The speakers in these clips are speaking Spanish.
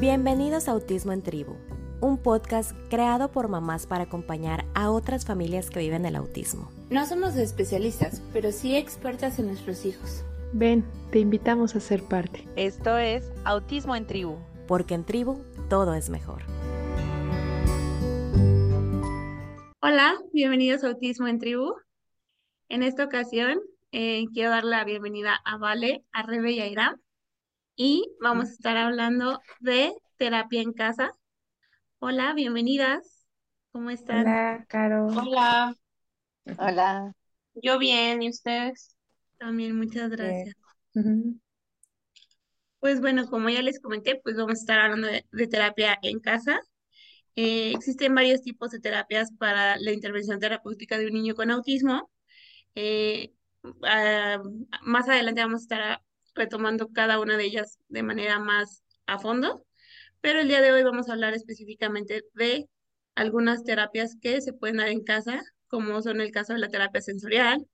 Bienvenidos a Autismo en Tribu, un podcast creado por mamás para acompañar a otras familias que viven el autismo. No somos especialistas, pero sí expertas en nuestros hijos. Ven, te invitamos a ser parte. Esto es Autismo en Tribu. Porque en tribu todo es mejor. Hola, bienvenidos a Autismo en Tribu. En esta ocasión eh, quiero dar la bienvenida a Vale, a Rebe y a Iram. Y vamos a estar hablando de terapia en casa. Hola, bienvenidas. ¿Cómo están? Hola, Caro. Hola, Hola. yo bien, ¿y ustedes? También muchas gracias. Pues bueno, como ya les comenté, pues vamos a estar hablando de, de terapia en casa. Eh, existen varios tipos de terapias para la intervención terapéutica de un niño con autismo. Eh, ah, más adelante vamos a estar retomando cada una de ellas de manera más a fondo, pero el día de hoy vamos a hablar específicamente de algunas terapias que se pueden dar en casa, como son el caso de la terapia sensorial,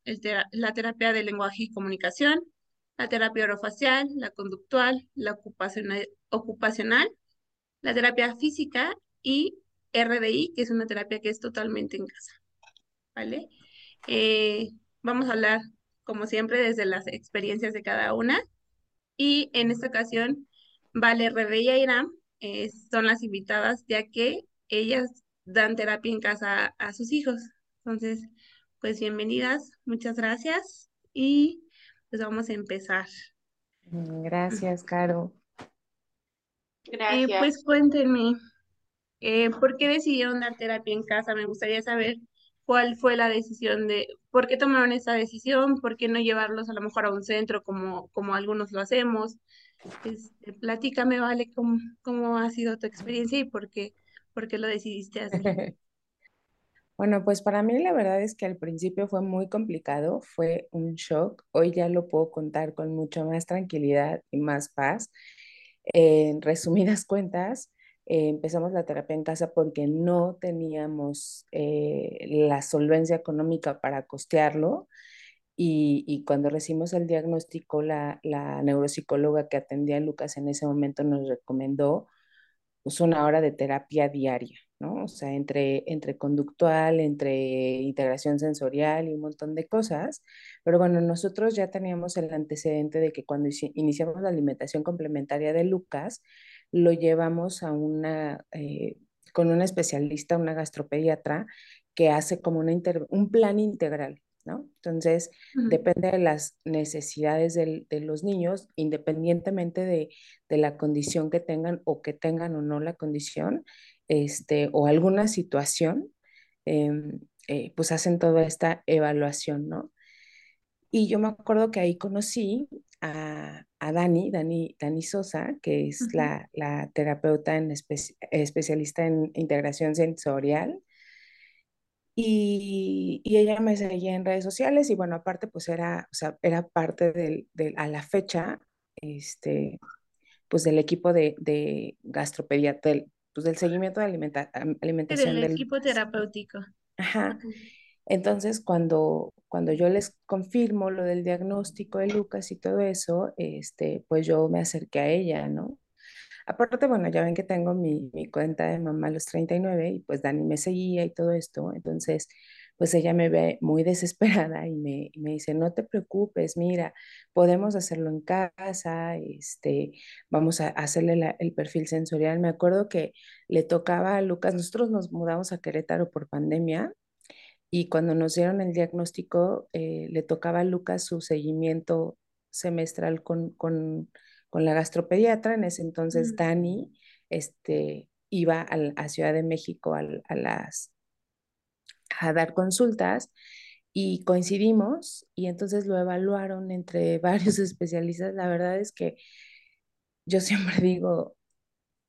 la terapia de lenguaje y comunicación, la terapia orofacial, la conductual, la ocupacional, ocupacional, la terapia física y RDI, que es una terapia que es totalmente en casa, ¿vale? Eh, vamos a hablar, como siempre, desde las experiencias de cada una. Y en esta ocasión, Vale, Rebe y Airam eh, son las invitadas, ya que ellas dan terapia en casa a, a sus hijos. Entonces, pues bienvenidas, muchas gracias y pues vamos a empezar. Gracias, Caro. Eh, Gracias. pues cuéntenme, eh, ¿por qué decidieron dar terapia en casa? Me gustaría saber cuál fue la decisión de, ¿por qué tomaron esa decisión? ¿Por qué no llevarlos a lo mejor a un centro como, como algunos lo hacemos? Este, platícame, Vale, cómo, cómo ha sido tu experiencia y por qué, por qué lo decidiste así. Bueno, pues para mí la verdad es que al principio fue muy complicado, fue un shock. Hoy ya lo puedo contar con mucha más tranquilidad y más paz. En resumidas cuentas, eh, empezamos la terapia en casa porque no teníamos eh, la solvencia económica para costearlo. Y, y cuando recibimos el diagnóstico, la, la neuropsicóloga que atendía a Lucas en ese momento nos recomendó pues, una hora de terapia diaria, ¿no? O sea, entre, entre conductual, entre integración sensorial y un montón de cosas. Pero bueno, nosotros ya teníamos el antecedente de que cuando inici- iniciamos la alimentación complementaria de Lucas, lo llevamos a una, eh, con una especialista, una gastropediatra, que hace como una inter- un plan integral, ¿no? Entonces, depende de las necesidades del- de los niños, independientemente de, de la condición que tengan o que tengan o no la condición, este, o alguna situación, em, eh, pues hacen toda esta evaluación, ¿no? Y yo me acuerdo que ahí conocí a, a Dani, Dani, Dani Sosa, que es Ujú. la, la terapeuta en espe- especialista en integración sensorial. Y, y ella me seguía en redes sociales y bueno, aparte pues era, o sea, era parte del, del- a la fecha, este, pues del equipo de, de gastropediatría, del, pues del seguimiento de alimenta- am- Del alimentación del equipo terapéutico. Ajá. Entonces, cuando, cuando yo les confirmo lo del diagnóstico de Lucas y todo eso, este, pues yo me acerqué a ella, ¿no? Aparte, bueno, ya ven que tengo mi, mi cuenta de mamá los 39 y pues Dani me seguía y todo esto, entonces pues ella me ve muy desesperada y me, me dice, no te preocupes, mira, podemos hacerlo en casa, este, vamos a hacerle la- el perfil sensorial. Me acuerdo que le tocaba a Lucas, nosotros nos mudamos a Querétaro por pandemia y cuando nos dieron el diagnóstico, eh, le tocaba a Lucas su seguimiento semestral con, con, con la gastropediatra. En ese entonces, Ujú. Dani este, iba al- a Ciudad de México al- a, las, a dar consultas y coincidimos y entonces lo evaluaron entre varios especialistas. La verdad es que yo siempre digo,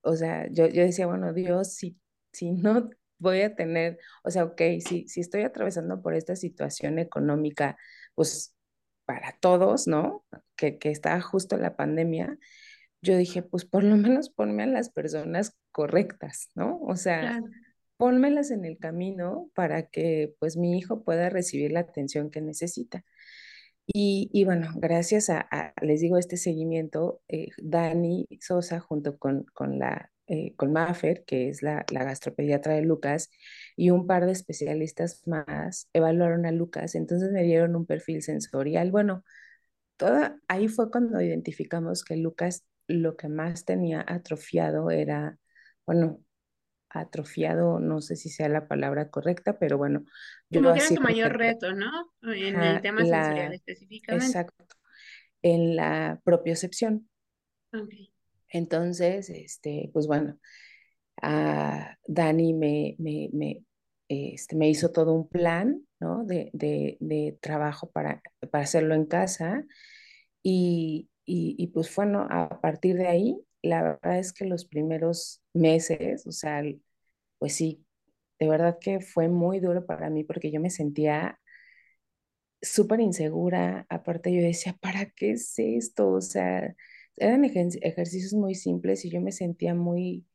o sea, yo, yo decía, bueno, Dios, si, si no voy a tener, o sea, ok, si, si estoy atravesando por esta situación económica, pues para todos, ¿no? Que, que está justo la pandemia, yo dije, pues por lo menos ponme a las personas correctas, ¿no? O sea, Claro. pónmelas en el camino para que pues mi hijo pueda recibir la atención que necesita. Y, bueno, gracias a, les digo, este seguimiento, eh, Dani Sosa junto con, con la, eh, con Maffer, que es la, la gastropediatra de Lucas, y un par de especialistas más evaluaron a Lucas, entonces me dieron un perfil sensorial. Bueno, toda, ahí fue cuando identificamos que Lucas lo que más tenía atrofiado era, bueno, atrofiado, no sé si sea la palabra correcta, pero bueno, yo Como que era tu mayor reto, ¿no? En el tema sensorial específicamente. Exacto, en la propiocepción. Okay. Entonces, este, pues bueno, a Dani me, me, me, este, me hizo todo un plan, ¿no? De, de, de trabajo para, para hacerlo en casa y, y, y pues bueno, a partir de ahí la verdad es que los primeros meses, o sea, pues sí, de verdad que fue muy duro para mí porque yo me sentía súper insegura. Aparte yo decía, ¿para qué es esto? O sea, eran ejercicios muy simples y yo me sentía muy,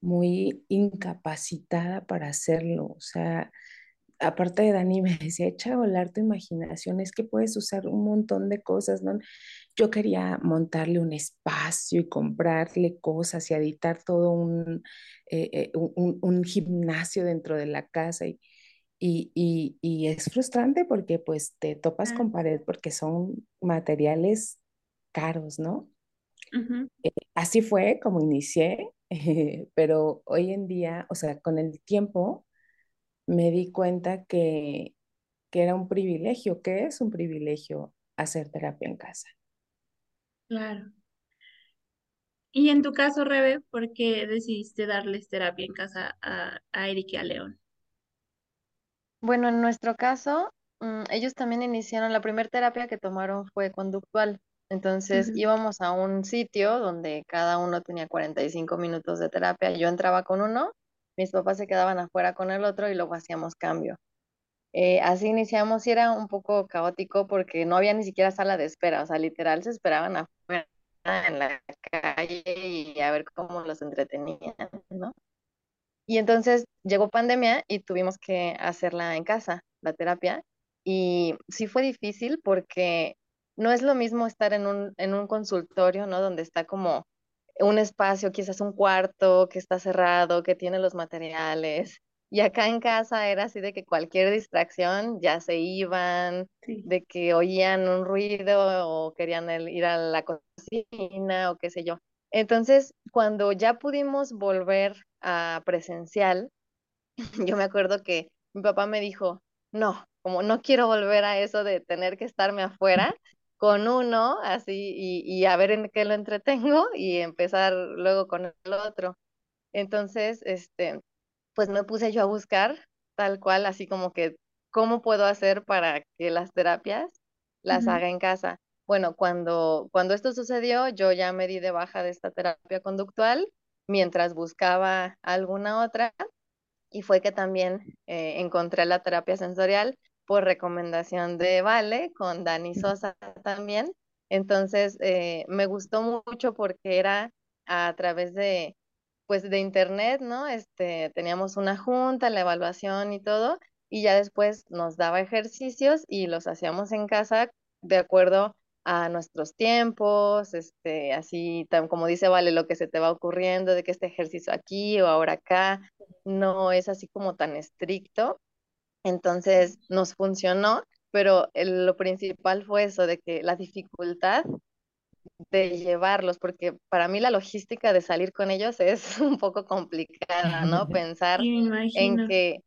muy incapacitada para hacerlo. O sea, aparte de Dani me decía, echa a volar tu imaginación, es que puedes usar un montón de cosas, ¿no? Yo quería montarle un espacio y comprarle cosas y editar todo un, eh, eh, un, gimnasio dentro de la casa y, y, y, es frustrante porque pues te topas con pared porque son materiales caros, ¿no? Eh, así fue como inicié, pero hoy en día, o sea, con el tiempo me di cuenta que, que era un privilegio, que es un privilegio hacer terapia en casa. Claro. Y en tu caso, Rebe, ¿por qué decidiste darles terapia en casa a, a Eric y a León? Bueno, en nuestro caso, mm, ellos también iniciaron, la primera terapia que tomaron fue conductual. Entonces íbamos a un sitio donde cada uno tenía 45 minutos de terapia. Yo entraba con uno mis papás se quedaban afuera con el otro y luego hacíamos cambio. Eh, así iniciamos y era un poco caótico porque no había ni siquiera sala de espera, o sea, literal se esperaban afuera en la calle y a ver cómo los entretenían, ¿no? Y entonces llegó pandemia y tuvimos que hacerla en casa, la terapia, y sí fue difícil porque no es lo mismo estar en un, en un consultorio, ¿no? Donde está como un espacio, quizás un cuarto que está cerrado, que tiene los materiales. Y acá en casa era así de que cualquier distracción ya se iban, de que oían un ruido o querían ir a la cocina o qué sé yo. Entonces, cuando ya pudimos volver a presencial, yo me acuerdo que mi papá me dijo, no, como no quiero volver a eso de tener que estarme afuera, con uno, así, y, a ver en qué lo entretengo y empezar luego con el otro. Entonces, este, pues me puse yo a buscar tal cual, así como que, ¿cómo puedo hacer para que las terapias las haga en casa? Bueno, cuando, cuando esto sucedió, yo ya me di de baja de esta terapia conductual mientras buscaba alguna otra y fue que también eh, encontré la terapia sensorial por recomendación de Vale, con Dani Sosa también. Entonces, eh, me gustó mucho porque era a través de, pues, de internet, ¿no? Este, teníamos una junta, la evaluación y todo, y ya después nos daba ejercicios y los hacíamos en casa de acuerdo a nuestros tiempos, este, así tan, como dice Vale, lo que se te va ocurriendo de que este ejercicio aquí o ahora acá, no es así como tan estricto. Entonces nos funcionó, pero lo principal fue eso, de que la dificultad de llevarlos, porque para mí la logística de salir con ellos es un poco complicada, ¿no? Pensar en que,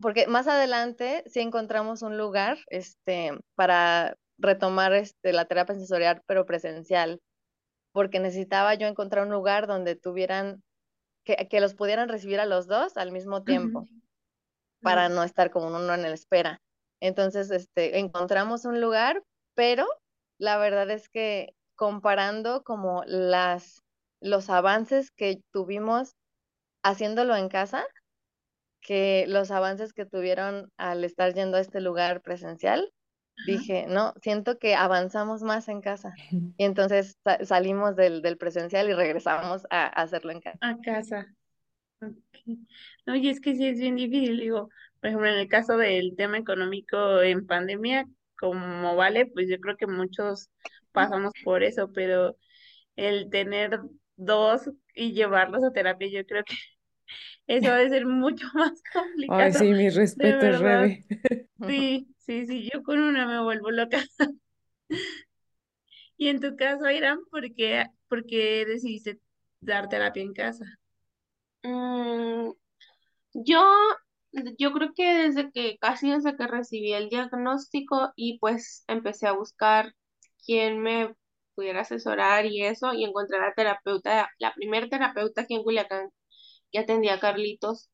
porque más adelante sí encontramos un lugar este, para retomar este, la terapia sensorial, pero presencial, porque necesitaba yo encontrar un lugar donde tuvieran, que, que los pudieran recibir a los dos al mismo tiempo para no estar como uno en la espera. Entonces, este, encontramos un lugar, pero la verdad es que comparando como las, los avances que tuvimos haciéndolo en casa, que los avances que tuvieron al estar yendo a este lugar presencial, dije, no, siento que avanzamos más en casa. Y entonces salimos del, del, presencial y regresamos a, a, hacerlo en casa. A casa. No, y es que sí es bien difícil, digo, por ejemplo, en el caso del tema económico en pandemia, como vale, pues yo creo que muchos pasamos por eso, pero el tener dos y llevarlos a terapia, yo creo que eso debe ser mucho más Ay, complicado, sí, de respetos, verdad. Rebe. Sí, sí, sí, yo con una me vuelvo loca. Y en tu caso, Irán, ¿por qué, por qué decidiste dar terapia en casa? Mm, yo, yo creo que desde que casi desde que recibí el diagnóstico y pues empecé a buscar quién me pudiera asesorar y eso, y encontré a la terapeuta, la primer terapeuta aquí en Culiacán que atendía a Carlitos,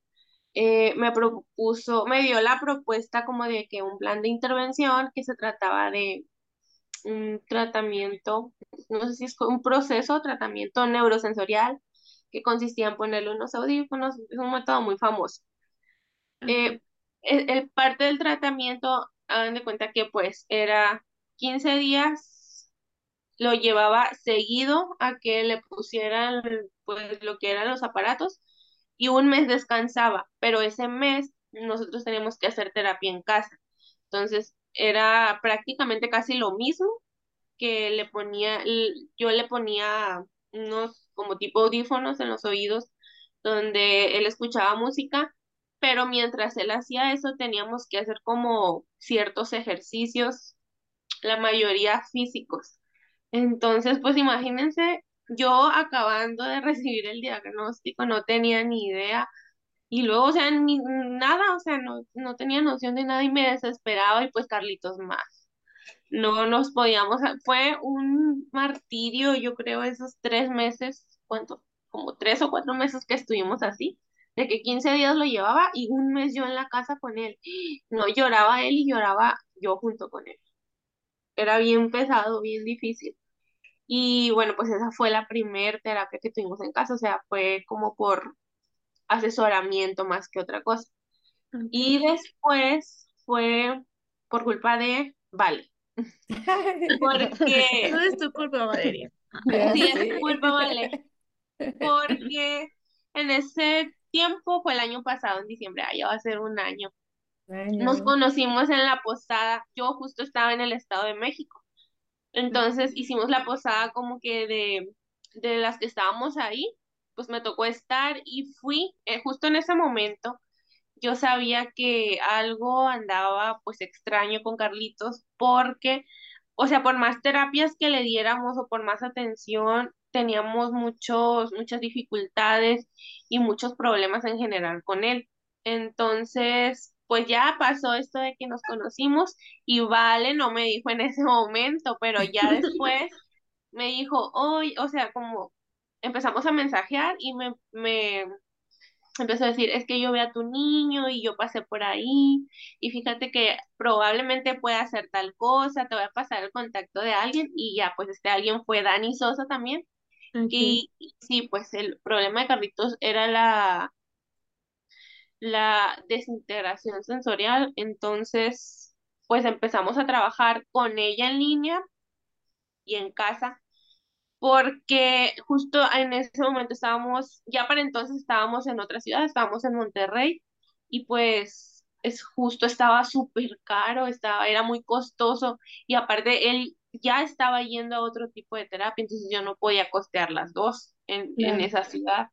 eh, me propuso, me dio la propuesta como de que un plan de intervención que se trataba de un tratamiento, no sé si es un proceso, tratamiento neurosensorial, que consistía en ponerle unos audífonos, es un método muy famoso. Eh, el, el parte del tratamiento, hagan de cuenta que pues era 15 días, lo llevaba seguido a que le pusieran pues lo que eran los aparatos y un mes descansaba, pero ese mes nosotros teníamos que hacer terapia en casa. Entonces era prácticamente casi lo mismo que le ponía, yo le ponía unos como tipo audífonos en los oídos donde él escuchaba música, pero mientras él hacía eso teníamos que hacer como ciertos ejercicios, la mayoría físicos. Entonces, pues imagínense, yo acabando de recibir el diagnóstico no tenía ni idea y luego, o sea, ni nada, o sea, no, no tenía noción de nada y me desesperaba y pues Carlitos más no nos podíamos, fue un martirio, yo creo, esos tres meses, ¿cuánto? Como tres o cuatro meses que estuvimos así, de que 15 días lo llevaba y un mes yo en la casa con él. No lloraba él y lloraba yo junto con él. Era bien pesado, bien difícil. Y bueno, pues esa fue la primer terapia que tuvimos en casa, o sea, fue como por asesoramiento más que otra cosa. Y después fue por culpa de Vale, porque Todo es tu culpa, Valeria. Sí, es tu culpa, vale. Porque en ese tiempo fue el año pasado, en diciembre, ah, ya va a ser un año. Nos conocimos en la posada. Yo justo estaba en el Estado de México. Entonces hicimos la posada como que de, de las que estábamos ahí. Pues me tocó estar y fui eh, justo en ese momento. Yo sabía que algo andaba pues extraño con Carlitos porque o sea, por más terapias que le diéramos o por más atención, teníamos muchos, muchas dificultades y muchos problemas en general con él. Entonces, pues ya pasó esto de que nos conocimos y Vale no me dijo en ese momento, pero ya después me dijo, hoy, o sea, como empezamos a mensajear y me, me empezó a decir, es que yo veo a tu niño y yo pasé por ahí y fíjate que probablemente pueda hacer tal cosa, te voy a pasar el contacto de alguien y ya, pues este alguien fue Dani Sosa también. y sí, pues el problema de Carlitos era la, la desintegración sensorial, entonces pues empezamos a trabajar con ella en línea y en casa porque justo en ese momento estábamos, ya para entonces estábamos en otra ciudad, estábamos en Monterrey y pues es justo estaba súper caro, estaba, era muy costoso y aparte él ya estaba yendo a otro tipo de terapia, entonces yo no podía costear las dos en, en esa ciudad.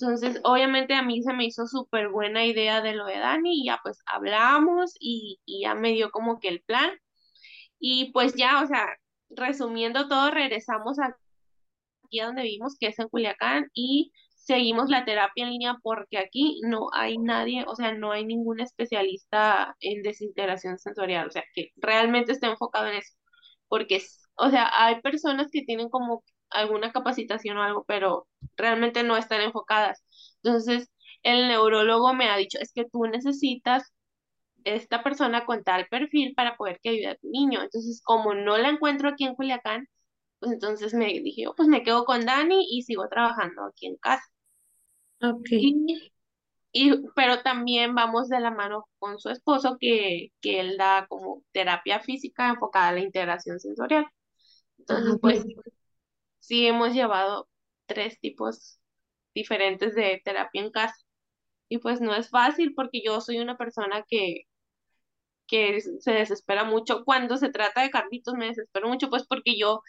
Entonces, obviamente a mí se me hizo súper buena idea de lo de Dani y ya pues hablamos y, y ya me dio como que el plan y pues ya, o sea, resumiendo todo, regresamos a aquí donde vivimos, que es en Culiacán, y seguimos la terapia en línea porque aquí no hay nadie, o sea, no hay ningún especialista en desintegración sensorial, o sea, que realmente esté enfocado en eso, porque, o sea, hay personas que tienen como alguna capacitación o algo, pero realmente no están enfocadas. Entonces, el neurólogo me ha dicho, es que tú necesitas esta persona con tal perfil para poder que ayude a tu niño. Entonces, como no la encuentro aquí en Culiacán, pues entonces me dije, "Oh, pues me quedo con Dani y sigo trabajando aquí en casa. Ok. Y, y, pero también vamos de la mano con su esposo que, que él da como terapia física enfocada a la integración sensorial. Ah, Entonces, ok. pues sí hemos llevado tres tipos diferentes de terapia en casa. Y pues no es fácil porque yo soy una persona que que se desespera mucho. Cuando se trata de Carlitos me desespero mucho, pues porque yo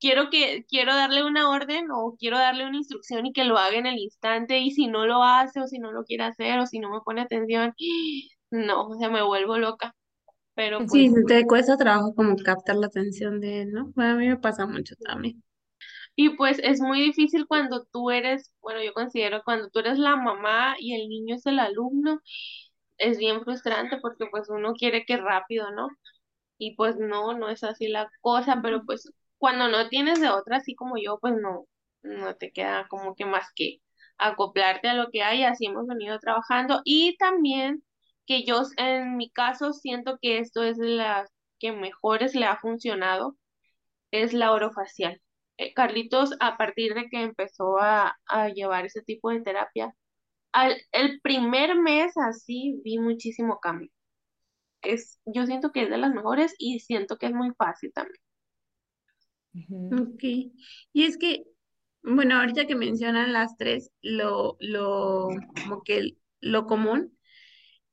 quiero que quiero darle una orden o quiero darle una instrucción y que lo haga en el instante y si no lo hace o si no lo quiere hacer o si no me pone atención, no, o sea, me vuelvo loca. Pero Sí, pues te cuesta trabajo como captar la atención de él, ¿no? Bueno, a mí me pasa mucho también. Y pues es muy difícil cuando tú eres, bueno, yo considero cuando tú eres la mamá y el niño es el alumno, es bien frustrante porque pues uno quiere que rápido, ¿no? Y pues no, no es así la cosa, pero pues cuando no tienes de otra, así como yo, pues no, no te queda como que más que acoplarte a lo que hay, así hemos venido trabajando. Y también que yo en mi caso siento que esto es la que mejores le ha funcionado, es la orofacial. Eh, Carlitos, a partir de que empezó a, a llevar ese tipo de terapia, al, el primer mes así vi muchísimo cambio. Es, yo siento que es de las mejores y siento que es muy fácil también. Ok. Y es que, bueno, ahorita que mencionan las tres, lo, lo, como que lo común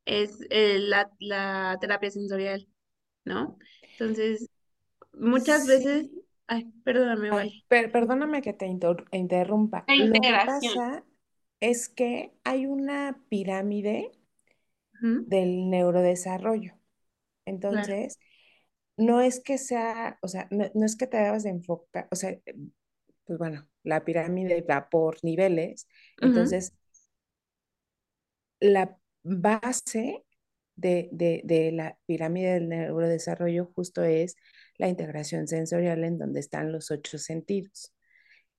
es eh, la, la terapia sensorial, ¿no? Entonces, muchas veces, ay, perdóname, vaya. per- perdóname que te inter- interrumpa. La Lo que pasa es que hay una pirámide del neurodesarrollo. Claro. No es que sea, o sea, no, no es que te debas de enfocar, o sea, pues bueno, la pirámide va por niveles. Entonces, la base de, de, de la pirámide del neurodesarrollo justo es la integración sensorial en donde están los ocho sentidos.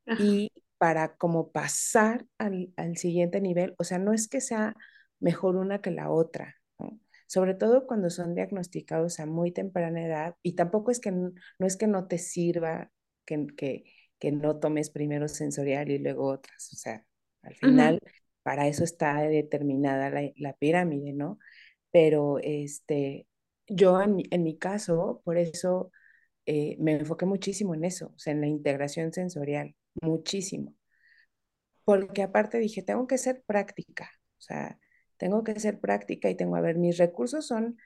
Ajá. Y para como pasar al, al siguiente nivel, o sea, no es que sea mejor una que la otra. Sobre todo cuando son diagnosticados a muy temprana edad, y tampoco es que no es que no te sirva que, que, que no tomes primero sensorial y luego otras, o sea, al final para eso está determinada la, la pirámide, ¿no? Pero este, yo en, mi- en mi caso, por eso eh, me enfoqué muchísimo en eso, o sea, en la integración sensorial, muchísimo. Porque aparte dije, tengo que ser práctica, o sea, tengo que ser práctica y tengo, a ver, mis recursos son,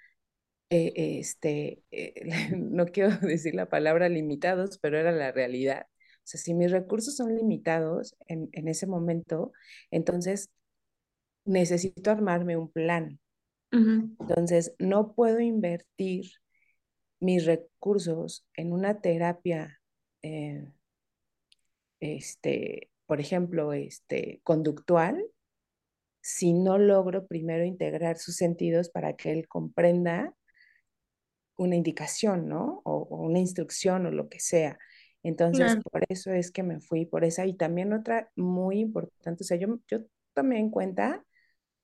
eh, este, eh, no quiero decir la palabra limitados, pero era la realidad. O sea, si mis recursos son limitados en, en ese momento, entonces necesito armarme un plan. Entonces, no puedo invertir mis recursos en una terapia, eh, este, por ejemplo, este, conductual, si no logro primero integrar sus sentidos para que él comprenda una indicación, ¿no? O, o una instrucción o lo que sea. Entonces, por eso es que me fui por esa. Y también otra muy importante, o sea, yo, yo tomé en cuenta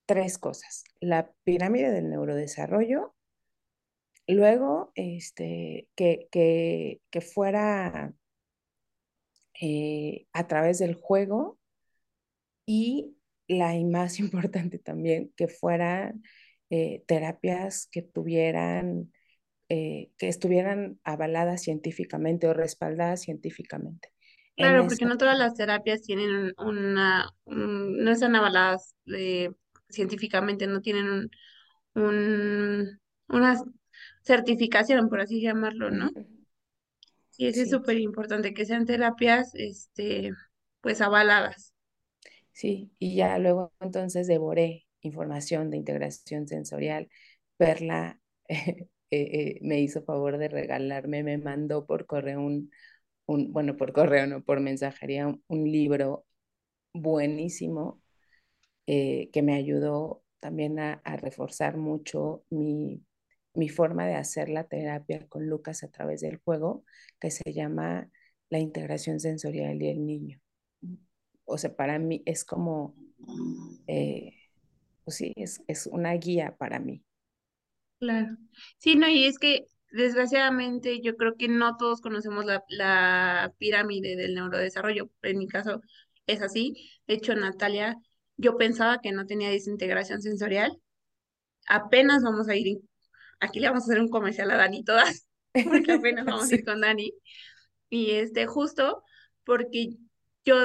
tres cosas. La pirámide del neurodesarrollo, luego, este, que, que, que fuera eh, a través del juego y la y más importante también, que fueran eh, terapias que tuvieran, eh, que estuvieran avaladas científicamente o respaldadas científicamente. En Claro, porque no todas las terapias tienen un- una, un- no están avaladas eh, científicamente, no tienen un, un- una certificación, por así llamarlo, ¿no? Y eso es súper importante, que sean terapias, este, pues avaladas. Sí, y ya luego entonces devoré información de integración sensorial. Perla eh, eh, me hizo favor de regalarme, me mandó por correo un, un, bueno, por correo, no, por mensajería, un, libro buenísimo eh, que me ayudó también a, a reforzar mucho mi, mi forma de hacer la terapia con Lucas a través del juego, que se llama la integración sensorial y el niño. O sea, para mí es como, eh, pues sí, es, es una guía para mí. Claro. Sí, no, y es que desgraciadamente yo creo que no todos conocemos la, la pirámide del neurodesarrollo. En mi caso es así. De hecho, Natalia, yo pensaba que no tenía desintegración sensorial. Apenas vamos a ir, aquí le vamos a hacer un comercial a Dani todas, porque apenas vamos a ir con Dani. Y este, justo porque yo,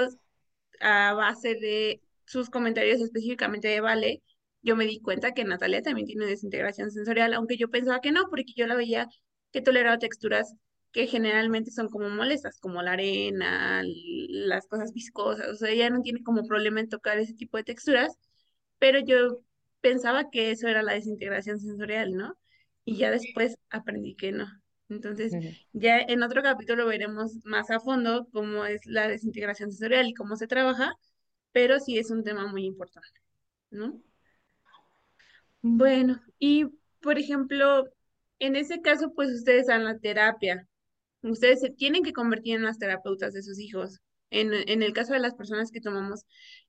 a base de sus comentarios específicamente de Vale, yo me di cuenta que Natalia también tiene desintegración sensorial, aunque yo pensaba que no, porque yo la veía que toleraba texturas que generalmente son como molestas, como la arena, las cosas viscosas, o sea, ella no tiene como problema en tocar ese tipo de texturas, pero yo pensaba que eso era la desintegración sensorial, ¿no? Y ya después aprendí que no. Entonces, ya en otro capítulo veremos más a fondo cómo es la desintegración sensorial y cómo se trabaja, pero sí es un tema muy importante, ¿no? Bueno, y por ejemplo, en ese caso, pues ustedes dan la terapia. Ustedes se tienen que convertir en las terapeutas de sus hijos. En, en el caso de las personas que tomamos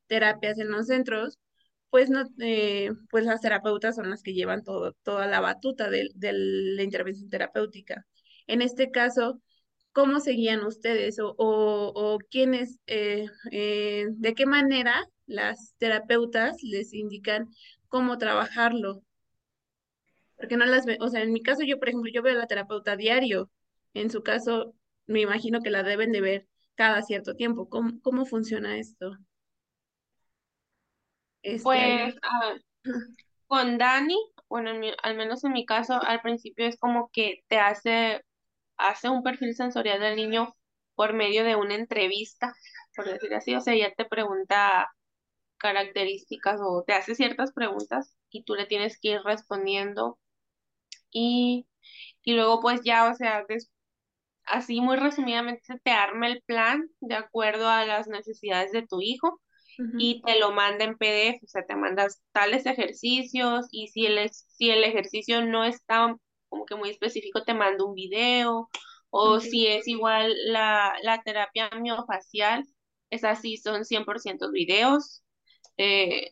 terapias en los centros, pues no, eh, pues las terapeutas son las que llevan todo, toda la batuta de, la intervención terapéutica. En este caso, ¿cómo seguían ustedes o, o, quiénes, eh, eh, de qué manera las terapeutas les indican cómo trabajarlo? Porque no las o sea, en mi caso yo, por ejemplo, yo veo a la terapeuta diario. En su caso, me imagino que la deben de ver cada cierto tiempo. ¿Cómo, cómo funciona esto? Este, Pues con Dani, bueno, al menos en mi caso, al principio es como que te hace, hace un perfil sensorial del niño por medio de una entrevista, por decir así, o sea, ya te pregunta características o te hace ciertas preguntas y tú le tienes que ir respondiendo y, y luego pues ya, o sea, así muy resumidamente te arma el plan de acuerdo a las necesidades de tu hijo y te lo manda en PDF, o sea, te mandas tales ejercicios y si el, si el ejercicio no está como que muy específico, te manda un video o si es igual la, la terapia miofacial, es así, son 100% videos, eh,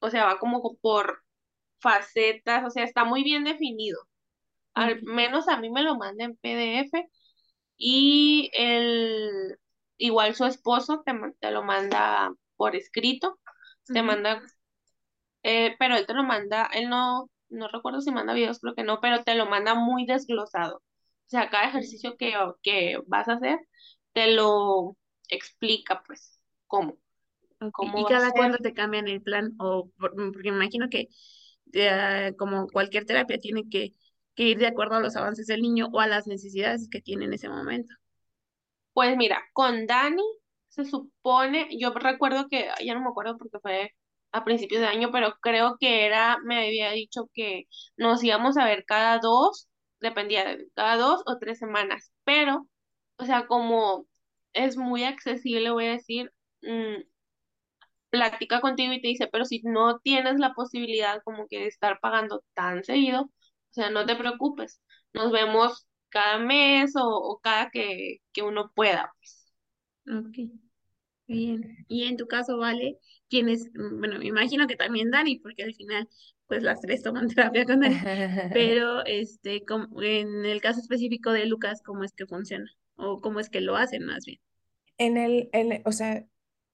o sea, va como por facetas, o sea, está muy bien definido. Al menos a mí me lo manda en PDF y el, igual su esposo te, te lo manda por escrito, te manda, eh, pero él te lo manda, él no, no recuerdo si manda videos, creo que no, pero te lo manda muy desglosado. O sea, cada ejercicio que, que vas a hacer, te lo explica, pues, cómo, ¿Y cada cuándo te cambian el plan? O por- porque me imagino que eh, como cualquier terapia tiene que, que ir de acuerdo a los avances del niño o a las necesidades que tiene en ese momento. Pues mira, con Dani se supone, yo recuerdo que, ya no me acuerdo porque fue a principios de año, pero creo que era, me había dicho que nos íbamos a ver cada dos, dependía de cada dos o tres semanas, pero, o sea, como es muy accesible, voy a decir, mm, platica contigo y te dice, pero si no tienes la posibilidad como que de estar pagando tan seguido, o sea, no te preocupes, nos vemos cada mes o, o cada que, que uno pueda, pues. Ok, bien. Y en tu caso, Vale, ¿quién es? Mm, Bueno, me imagino que también Dani, porque al final, pues las tres toman terapia con Dani, pero este, como- en el caso específico de Lucas, ¿cómo es que funciona? O cómo es que lo hacen más bien. En el, en- o sea,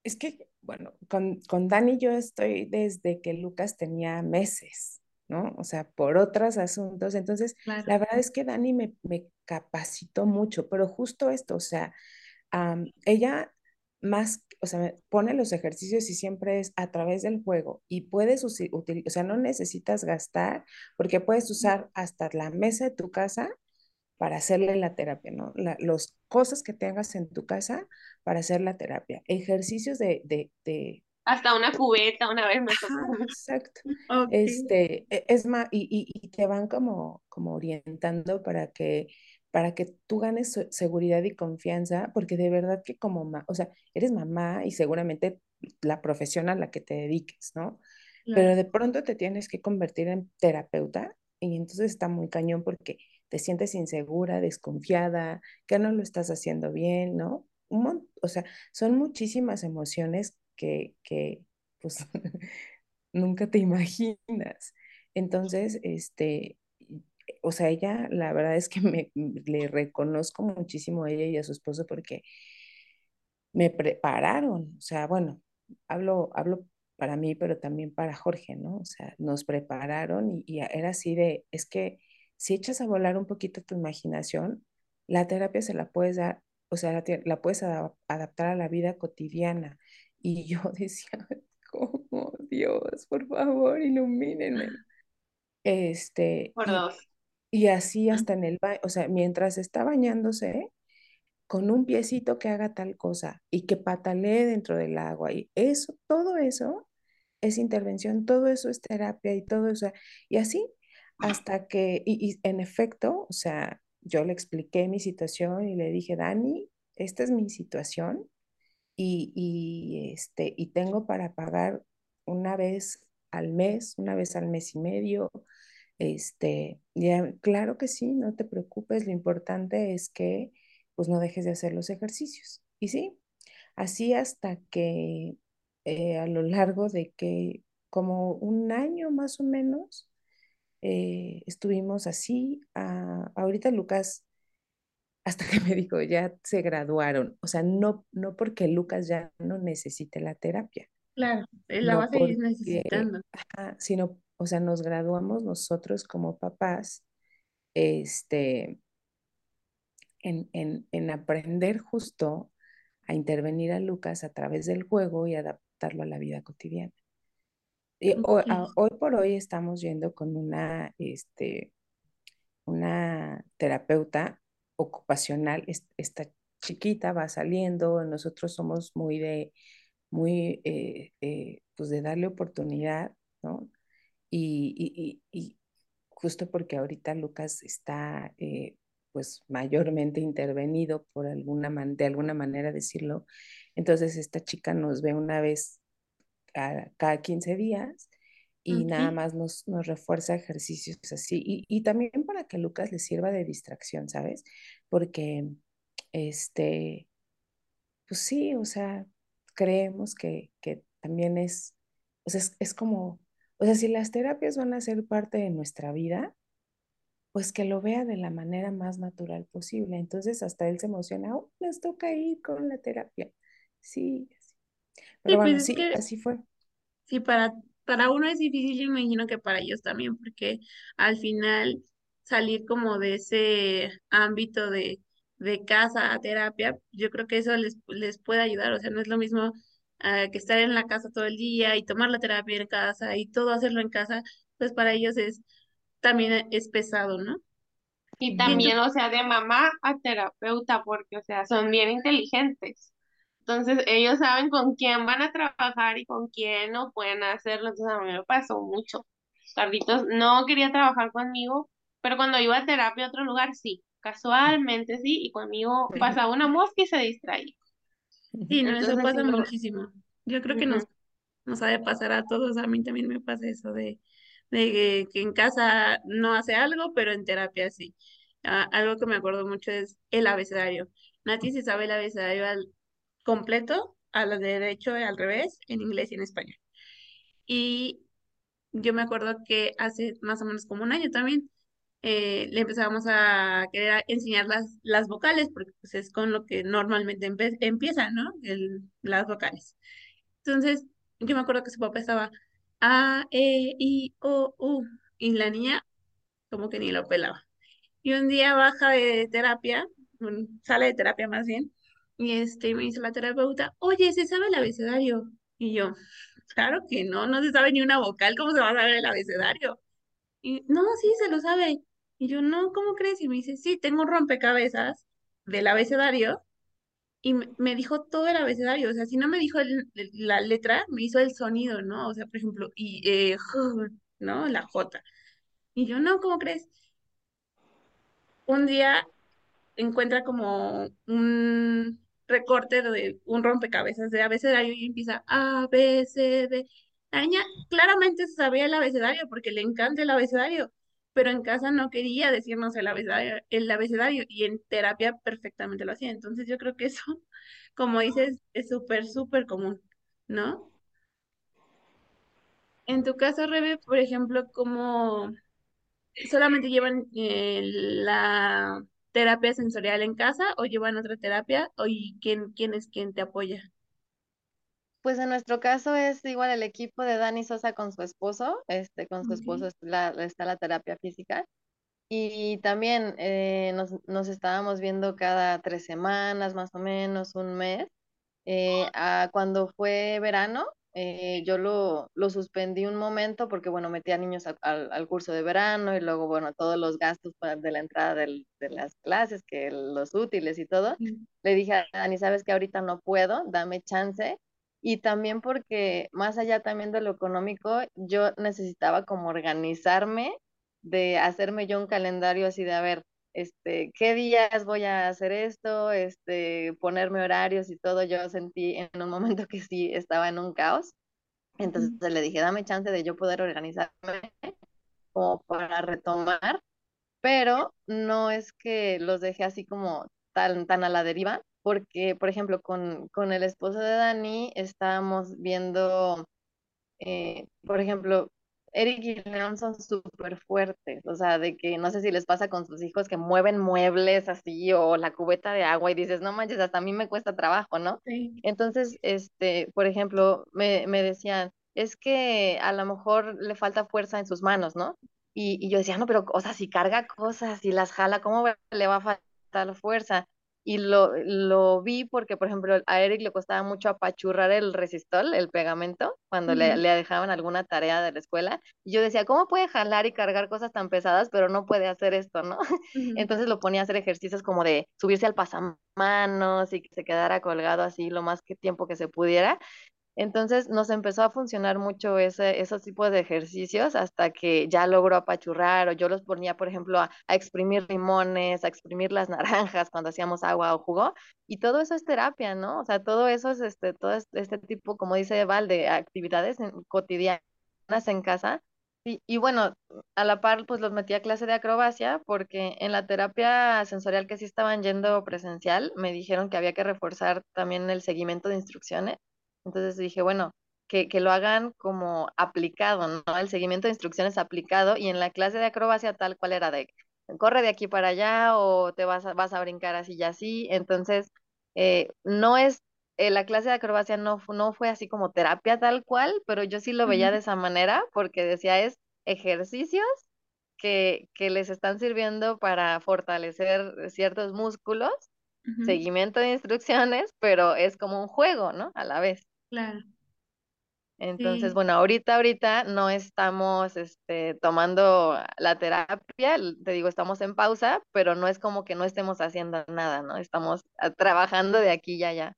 es que, bueno, con, con Dani yo estoy desde que Lucas tenía meses, ¿no? O sea, por otros asuntos. Entonces, Claro. la verdad es que Dani me, me capacitó mucho, pero justo esto, o sea, ella más, o sea, pone los ejercicios y siempre es a través del juego y puedes utilizar, o sea, no necesitas gastar porque puedes usar hasta la mesa de tu casa para hacerle la terapia, ¿no? La, los cosas que tengas en tu casa para hacer la terapia, ejercicios de, de, de Hasta una cubeta una vez me tocó. Exacto. Este, e- es más, y, y- y te van como, como orientando para que, para que tú ganes se- seguridad y confianza, porque de verdad que como, ma- o sea, eres mamá y seguramente la profesión a la que te dediques, ¿no? Pero claro. de pronto te tienes que convertir en terapeuta y entonces está muy cañón porque te sientes insegura, desconfiada, que no lo estás haciendo bien, ¿no? Un o sea, son muchísimas emociones que, que pues nunca te imaginas. Entonces, este, o sea, ella, la verdad es que me, le reconozco muchísimo a ella y a su esposo porque me prepararon, o sea, bueno, hablo, hablo para mí, pero también para Jorge, ¿no? O sea, nos prepararon y, y era así de, es que si echas a volar un poquito tu imaginación, la terapia se la puedes dar, o sea, la, la puedes ada- adaptar a la vida cotidiana. Y yo decía, como, Dios, por favor, ilumínenme. Este, Por y, dos. y así hasta en el baño, o sea, mientras está bañándose, con un piecito que haga tal cosa y que patalee dentro del agua y eso, todo eso es intervención, todo eso es terapia y todo eso, y así hasta que, y, y en efecto, o sea, yo le expliqué mi situación y le dije, Dani, esta es mi situación y, y, este, y tengo para pagar una vez al mes, una vez al mes y medio. Este, ya, claro que sí, no te preocupes, lo importante es que pues no dejes de hacer los ejercicios. Y sí, así hasta que eh, a lo largo de que como un año más o menos eh, estuvimos así. a- ahorita Lucas hasta que me dijo, ya se graduaron. O sea, no, no porque Lucas ya no necesite la terapia, Claro, él la va no a seguir porque, necesitando. ajá, sino, o sea, nos graduamos nosotros como papás, este, en, en, en aprender justo a intervenir a Lucas a través del juego y adaptarlo a la vida cotidiana. Y a- hoy por hoy estamos yendo con una, este, una terapeuta ocupacional, es- esta chiquita va saliendo, nosotros somos muy de, muy, eh, eh, pues de darle oportunidad, ¿no? Y, y- y- y justo porque ahorita Lucas está, eh, pues mayormente intervenido por alguna man- de alguna manera decirlo, entonces esta chica nos ve una vez cada, cada 15 días y nada más nos, nos refuerza ejercicios así. Y, y también para que Lucas le sirva de distracción, ¿sabes? Porque, este, pues sí, o sea, creemos que, que también es, o sea, es, es como, o sea, si las terapias van a ser parte de nuestra vida, pues que lo vea de la manera más natural posible. Entonces hasta él se emociona, oh, les toca ir con la terapia. Sí, sí. Sí, Pero pues bueno, sí, que así fue. Sí, para, para uno es difícil, yo imagino que para ellos también, porque al final salir como de ese ámbito de, de casa a terapia, yo creo que eso les, les puede ayudar, o sea, no es lo mismo ah, que estar en la casa todo el día y tomar la terapia en casa y todo hacerlo en casa, pues para ellos es también es pesado, ¿no? Y también, o sea, de mamá a terapeuta, porque, o sea, son bien inteligentes. Entonces, ellos saben con quién van a trabajar y con quién no pueden hacerlo. Entonces, a mí me pasó mucho. Carlitos no quería trabajar conmigo, pero cuando iba a terapia a otro lugar, sí. Casualmente sí, y conmigo pasaba una mosca y se distraía. sí, no, eso Entonces, sí, pasa muchísimo. Yo creo que nos nos ha de pasar a todos, a mí también me pasa eso de, de que, que en casa no hace algo, pero en terapia sí. Ah, algo que me acuerdo mucho es el abecedario. Nati se sabe el abecedario al completo, a la de derecho y al revés, en inglés y en español. Y yo me acuerdo que hace más o menos como un año también eh, le empezábamos a querer enseñar las, las vocales, porque pues, es con lo que normalmente empiezan, ¿no? El, las vocales. Entonces, yo me acuerdo que su papá estaba A, E, I, O, U, y la niña como que ni lo pelaba. Y un día baja de terapia, sale de terapia más bien, y este me dice la terapeuta, oye, ¿se sabe el abecedario? Y yo, claro que no, no se sabe ni una vocal, ¿cómo se va a saber el abecedario? Y no, sí, se lo sabe. Y yo, no, ¿cómo crees? Y me dice, sí, tengo rompecabezas del abecedario y me, dijo todo el abecedario, o sea, si no me dijo el- la letra, me hizo el sonido, ¿no? O sea, por ejemplo, y, eh, ¿no? La J. Y yo, no, ¿cómo crees? Un día encuentra como un recorte de un rompecabezas de abecedario y empieza A, B, C, D. La niña claramente sabía el abecedario porque le encanta el abecedario, pero en casa no quería decirnos el abecedario, el abecedario y en terapia perfectamente lo hacía. Entonces yo creo que eso, como dices, es súper, súper común, ¿no? En tu caso, Rebe, por ejemplo, ¿cómo solamente llevan eh, la terapia sensorial en casa o llevan otra terapia o y quién, quién es quien te apoya? Pues en nuestro caso es igual el equipo de Dani Sosa con su esposo, este, con su esposo Ok. es la- está la terapia física y también eh, nos, nos estábamos viendo cada tres semanas, más o menos, un mes. Eh, ah, cuando fue verano, eh, yo lo, lo, suspendí un momento porque, bueno, metí a niños al, al, curso de verano y luego, bueno, todos los gastos de la entrada del, de las clases, que los útiles y todo. Le dije a Dani, sabes que ahorita no puedo, dame chance. Y también porque, más allá también de lo económico, yo necesitaba como organizarme, de hacerme yo un calendario así de, a ver, este, qué días voy a hacer esto, este, ponerme horarios y todo, yo sentí en un momento que sí estaba en un caos. Entonces le dije, dame chance de yo poder organizarme como para retomar, pero no es que los dejé así como tan, tan a la deriva, porque, por ejemplo, con, con el esposo de Dani estábamos viendo, eh, por ejemplo, Eric y León son súper fuertes, o sea, de que no sé si les pasa con sus hijos que mueven muebles así o la cubeta de agua y dices, no manches, hasta a mí me cuesta trabajo, ¿no? Sí. Entonces, este, por ejemplo, me, me decían, es que a lo mejor le falta fuerza en sus manos, ¿no? Y, y yo decía, no, pero, o sea, si carga cosas y las jala, ¿cómo le va a faltar la fuerza? Y lo, lo vi porque, por ejemplo, a Eric le costaba mucho apachurrar el resistol, el pegamento, cuando le, le, dejaban alguna tarea de la escuela. Y yo decía, ¿cómo puede jalar y cargar cosas tan pesadas, pero no puede hacer esto, no? Entonces lo ponía a hacer ejercicios como de subirse al pasamanos y que se quedara colgado así lo más que tiempo que se pudiera. Entonces nos empezó a funcionar mucho ese, esos tipos de ejercicios hasta que ya logró apachurrar o yo los ponía, por ejemplo, a, exprimir limones, a exprimir las naranjas cuando hacíamos agua o jugo y todo eso es terapia, ¿no? O sea, todo eso es este, todo este tipo, como dice Val, de actividades cotidianas en casa. Y, y bueno, a la par pues los metí a clase de acrobacia porque en la terapia sensorial que sí estaban yendo presencial me dijeron que había que reforzar también el seguimiento de instrucciones entonces dije, bueno, que, que, lo hagan como aplicado, ¿no? El seguimiento de instrucciones aplicado y en la clase de acrobacia tal cual era de corre de aquí para allá o te vas a, vas a brincar así y así. Entonces, eh, no es, eh, la clase de acrobacia no, no fue así como terapia tal cual, pero yo sí lo veía de esa manera porque decía es ejercicios que, que les están sirviendo para fortalecer ciertos músculos, seguimiento de instrucciones, pero es como un juego, ¿no? A la vez. Claro. Entonces, bueno, ahorita, ahorita no estamos este, tomando la terapia, te digo, estamos en pausa, pero no es como que no estemos haciendo nada, ¿no? Estamos ah, trabajando de aquí y allá.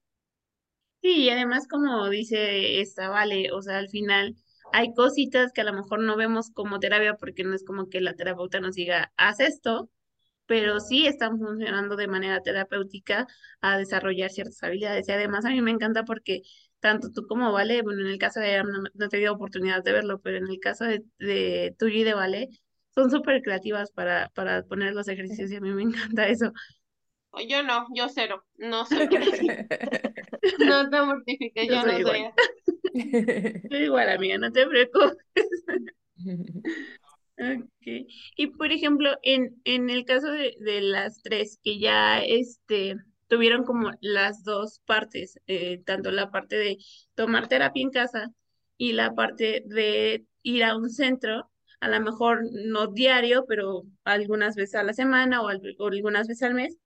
Sí, y además como dice esta, vale, o sea, al final hay cositas que a lo mejor no vemos como terapia porque no es como que la terapeuta nos diga, haz esto, pero sí están funcionando de manera terapéutica a desarrollar ciertas habilidades. Y además a mí me encanta porque tanto tú como Vale, bueno, en el caso de no, no he tenido oportunidad de verlo, pero en el caso de, de tuyo y de Vale, son súper creativas para, para poner los ejercicios y a mí me encanta eso. Yo no, yo cero, no soy no te mortifiques, yo, yo no igual. soy. Soy igual, amiga, no te preocupes. Okay. Y por ejemplo, en, en el caso de, de las tres que ya este, tuvieron como las dos partes, eh, tanto la parte de tomar terapia en casa y la parte de ir a un centro, a lo mejor no diario, pero algunas veces a la semana o, algunas veces al mes,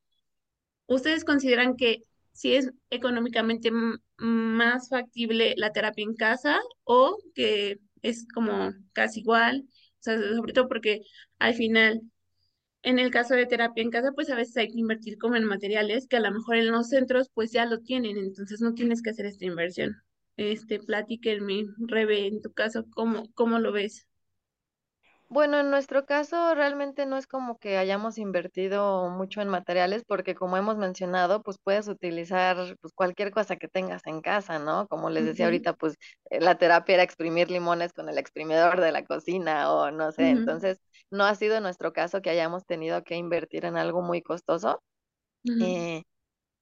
¿ustedes consideran que si es económicamente más factible la terapia en casa o que es como casi igual? Sobre todo porque al final en el caso de terapia en casa, pues a veces hay que invertir como en materiales que a lo mejor en los centros pues ya lo tienen, entonces no tienes que hacer esta inversión. Este, platíquenme, Rebe, en tu caso, ¿cómo, cómo lo ves? Bueno, en nuestro caso realmente no es como que hayamos invertido mucho en materiales porque como hemos mencionado, pues puedes utilizar pues, cualquier cosa que tengas en casa, ¿no? Como les decía ahorita, pues eh, la terapia era exprimir limones con el exprimidor de la cocina o no sé, entonces no ha sido nuestro caso que hayamos tenido que invertir en algo muy costoso. Eh,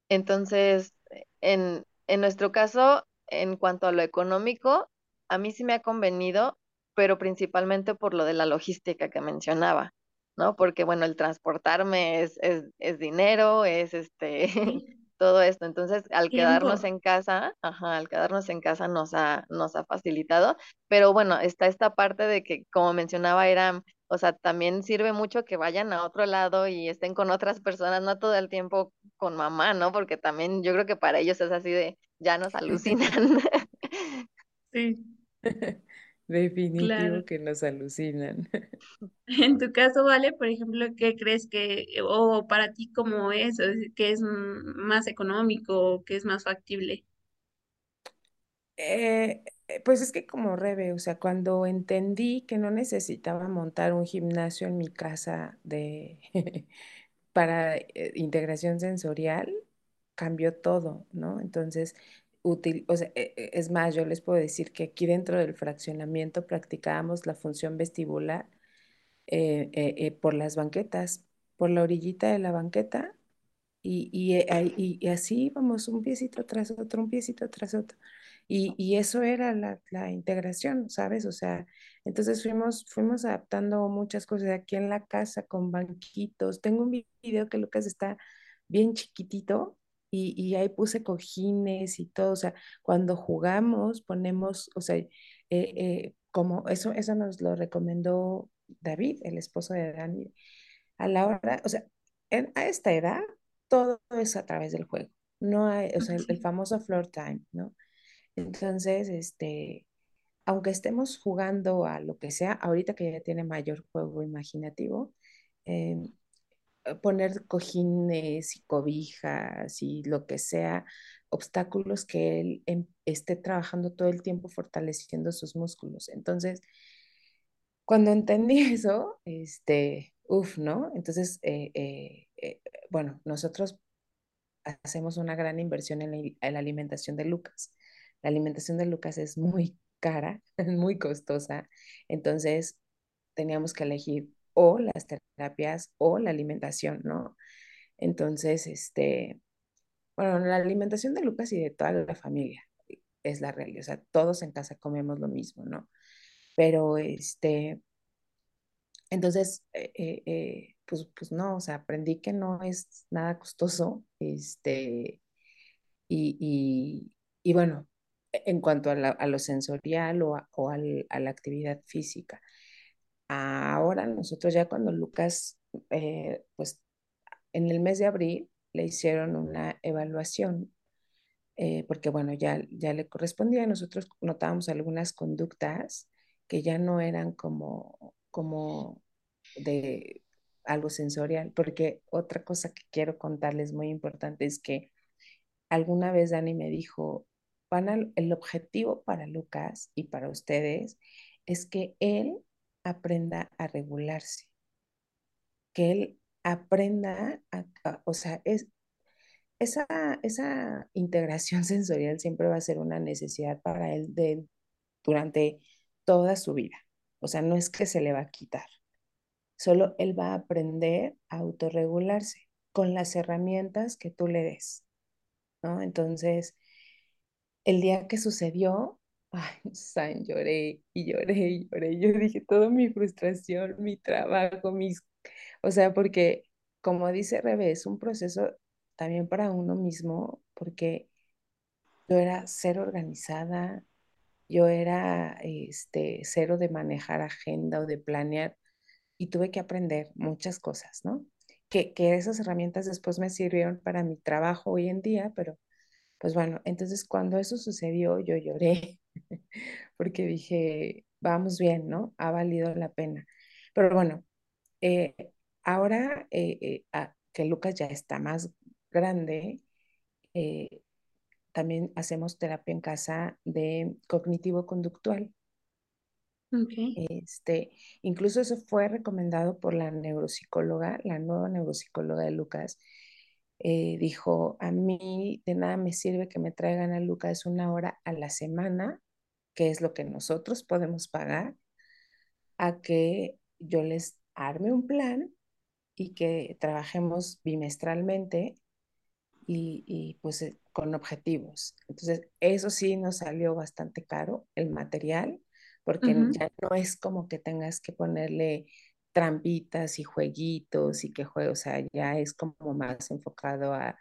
entonces, en, en nuestro caso, en cuanto a lo económico, a mí sí me ha convenido pero principalmente por lo de la logística que mencionaba, ¿no? Porque, bueno, el transportarme es, es, es dinero, es este, todo esto. Entonces, al quedarnos en casa, ajá, al quedarnos en casa nos ha, nos ha facilitado, pero bueno, está esta parte de que, como mencionaba, era, o sea, también sirve mucho que vayan a otro lado y estén con otras personas, no todo el tiempo con mamá, ¿no? Porque también yo creo que para ellos es así de, ya nos alucinan. Sí, Definitivo claro. que nos alucinan. En tu caso, Vale, por ejemplo, ¿qué crees que, o para ti cómo es, o es- más económico, que es más factible? Eh, eh, pues es que como Rebe, o sea, cuando entendí que no necesitaba montar un gimnasio en mi casa de para eh, integración sensorial, cambió todo, ¿no? Entonces, útil, o sea, e- e- es más, yo les puedo decir que aquí dentro del fraccionamiento practicábamos la función vestibular eh, eh, eh, por las banquetas, por la orillita de la banqueta y, y, así íbamos un piecito tras otro, un piecito tras otro. Y, eso era la, la integración, ¿sabes? O sea, entonces fuimos, fuimos adaptando muchas cosas aquí en la casa con banquitos. Tengo un vi- video que Lucas está bien chiquitito y, y ahí puse cojines y todo. O sea, cuando jugamos ponemos, o sea, eh, eh, como eso, eso nos lo recomendó David, el esposo de Dani, a la hora, o sea, en- a esta edad todo es a través del juego. No hay, o sea, el, el famoso floor time, ¿no? Entonces, este, aunque estemos jugando a lo que sea, ahorita que ya tiene mayor juego imaginativo, eh, poner cojines y cobijas y lo que sea, obstáculos que él em- esté trabajando todo el tiempo fortaleciendo sus músculos. Entonces, cuando entendí eso, este, uff, ¿no? Entonces, eh, eh, eh, bueno, nosotros hacemos una gran inversión en la, en la alimentación de Lucas. La alimentación de Lucas es muy cara, muy costosa, entonces teníamos que elegir o las terapias o la alimentación, ¿no? Entonces, este, bueno, la alimentación de Lucas y de toda la familia es la realidad, o sea, todos en casa comemos lo mismo, ¿no? Pero, este, entonces, eh, eh, eh, pues, pues no, o sea, aprendí que no es nada costoso, este, y, y, y bueno, en cuanto a, lo sensorial o, o al- a la actividad física. Ahora nosotros ya cuando Lucas, eh, pues en el mes de abril le hicieron una evaluación, eh, porque bueno, ya, ya le correspondía, nosotros notábamos algunas conductas que ya no eran como, como de algo sensorial, porque otra cosa que quiero contarles muy importante es que alguna vez Dani me dijo, van el objetivo para Lucas y para ustedes es que él aprenda a regularse, que él aprenda a, a- o sea, es, esa, esa integración sensorial siempre va a ser una necesidad para él durante toda su vida. O sea, no es que se le va a quitar, solo él va a aprender a autorregularse con las herramientas que tú le des, ¿no? Entonces, el día que sucedió, ay, San, lloré y lloré y lloré. Yo dije, toda mi frustración, mi trabajo, mis, o sea, porque como dice Rebe, es un proceso también para uno mismo, porque yo era cero organizada, yo era este, cero de manejar agenda o de planear y tuve que aprender muchas cosas, ¿no? Que, que esas herramientas después me sirvieron para mi trabajo hoy en día, pero pues bueno, entonces cuando eso sucedió, yo lloré porque dije, vamos bien, ¿no? Ha valido la pena. Pero bueno, eh, ahora eh, eh, a- que Lucas ya está más grande, también hacemos terapia en casa de cognitivo-conductual. Este, incluso eso fue recomendado por la neuropsicóloga, la nueva neuropsicóloga de Lucas. Dijo, a mí de nada me sirve que me traigan a Lucas una hora a la semana, que es lo que nosotros podemos pagar, a que yo les arme un plan y que trabajemos bimestralmente y, y, pues eh, con objetivos. Entonces, eso sí nos salió bastante caro, el material, porque ya no es como que tengas que ponerle trampitas y jueguitos y que juegos, o sea, ya es como más enfocado a,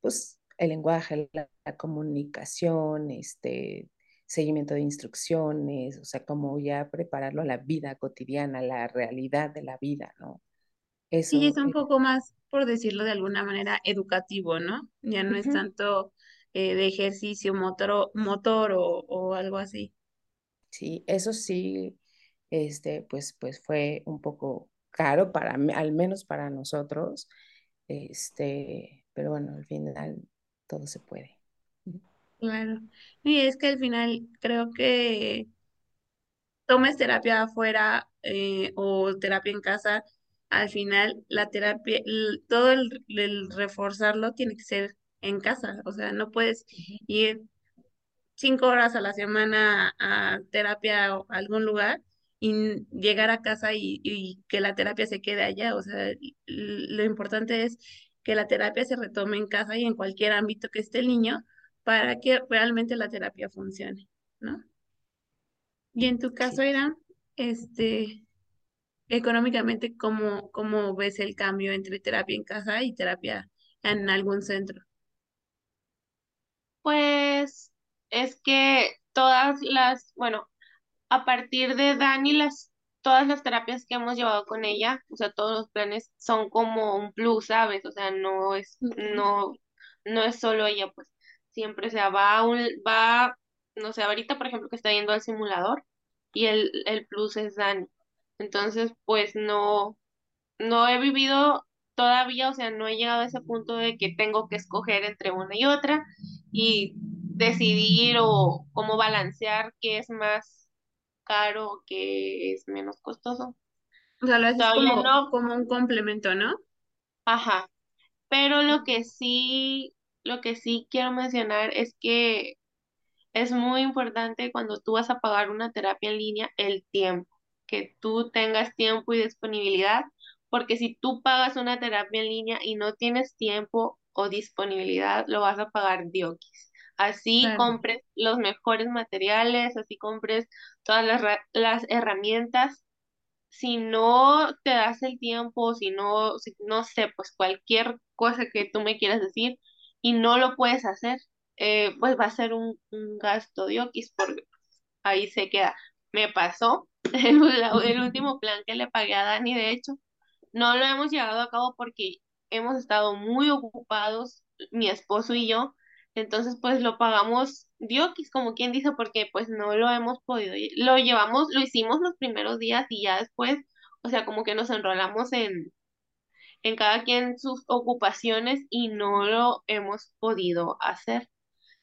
pues, el lenguaje, la, la comunicación, este, seguimiento de instrucciones, o sea, como ya prepararlo a la vida cotidiana, a la realidad de la vida, ¿no? Sí, es un poco más, por decirlo de alguna manera, educativo, ¿no? Ya no es tanto eh, de ejercicio motor, motor o, o algo así. Sí, eso sí, este, pues, pues fue un poco caro para al menos para nosotros, este, pero bueno, al final todo se puede. Claro. Y es que al final creo que tomes terapia afuera eh, o terapia en casa, al final la terapia, el- todo el, el reforzarlo tiene que ser en casa. O sea, no puedes ir cinco horas a la semana a terapia o a algún lugar y n- llegar a casa y, y que la terapia se quede allá. O sea, l- lo importante es que la terapia se retome en casa y en cualquier ámbito que esté el niño para que realmente la terapia funcione, ¿no? Y en tu caso. Irán, este, económicamente, ¿cómo, cómo ves el cambio entre terapia en casa y terapia en algún centro? Pues es que todas las, bueno, a partir de Dani, las, todas las terapias que hemos llevado con ella, o sea, todos los planes son como un plus, ¿sabes? O sea, no es, no, no es solo ella, pues siempre, o sea, va a un, va, no sé, ahorita, por ejemplo, que está yendo al simulador y el, el plus es Dani. Entonces, pues no, no he vivido todavía, o sea, no he llegado a ese punto de que tengo que escoger entre una y otra y decidir o cómo balancear qué es más caro, qué es menos costoso. O sea, lo haces como, no, como un complemento, ¿no? ajá, pero lo que sí, lo que sí quiero mencionar es que Es muy importante cuando tú vas a pagar una terapia en línea el tiempo, que tú tengas tiempo y disponibilidad, porque si tú pagas una terapia en línea y no tienes tiempo o disponibilidad, lo vas a pagar diokis. Así Claro. compres los mejores materiales, así compres todas las, las herramientas. Si no te das el tiempo, si no, si, no sé, pues cualquier cosa que tú me quieras decir y no lo puedes hacer, eh, pues va a ser un, un gasto de porque ahí se queda. Me pasó el, el último plan que le pagué a Dani, de hecho, no lo hemos llevado a cabo porque hemos estado muy ocupados, mi esposo y yo, entonces pues lo pagamos diokis, como quien dice, porque pues no lo hemos podido, lo llevamos, lo hicimos los primeros días y ya después, o sea, como que nos enrolamos en, en cada quien sus ocupaciones y no lo hemos podido hacer.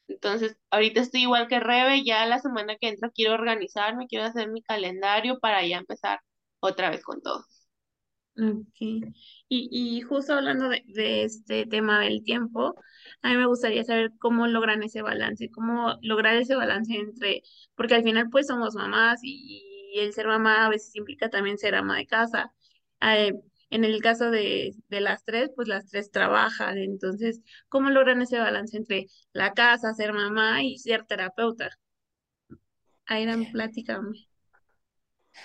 Entonces, ahorita estoy igual que Rebe, ya la semana que entra quiero organizarme, quiero hacer mi calendario para ya empezar otra vez con todo. Okay. Y, y justo hablando de, de este tema del tiempo, a mí me gustaría saber cómo logran ese balance, cómo lograr ese balance entre, porque al final pues somos mamás y, y el ser mamá a veces implica también ser ama de casa. Eh, en el caso de, de las tres, pues las tres trabajan, entonces, ¿cómo logran ese balance entre la casa, ser mamá y ser terapeuta? Airan, platícame.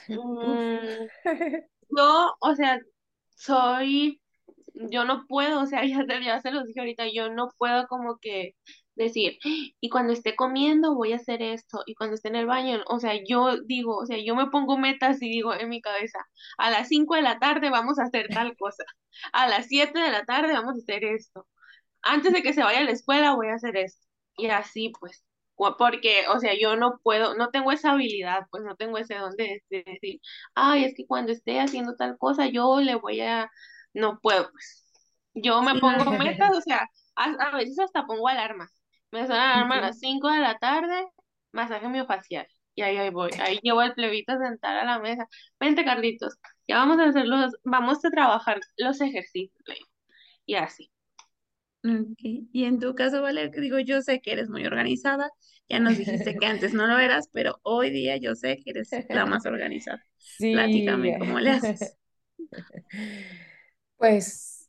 Mm, yo, o sea, soy, yo no puedo, o sea, ya, te- ya se los dije ahorita, yo no puedo como que decir, y cuando esté comiendo voy a hacer esto, y cuando esté en el baño, o sea, yo digo, o sea, yo me pongo metas y digo en mi cabeza, a las 5 de la tarde vamos a hacer tal cosa, a las 7 de la tarde vamos a hacer esto, antes de que se vaya a la escuela voy a hacer esto, y así pues. Porque, o sea, yo no puedo, no tengo esa habilidad, pues no tengo ese don de, de decir, ay, es que cuando esté haciendo tal cosa, yo le voy a, no puedo, pues. Yo me pongo metas, o sea, a, a veces hasta pongo alarmas. Me suena la alarma a las 5 de la tarde, masaje miofacial. Y ahí, ahí voy, ahí llevo el plebito a sentar a la mesa. Vente, Carlitos, ya vamos a hacer los, vamos a trabajar los ejercicios, y así. Okay. Y en tu caso, Vale, digo, yo sé que eres muy organizada, ya nos dijiste que antes no lo eras, pero hoy día yo sé que eres la más organizada. Sí. Platícame cómo le haces. Pues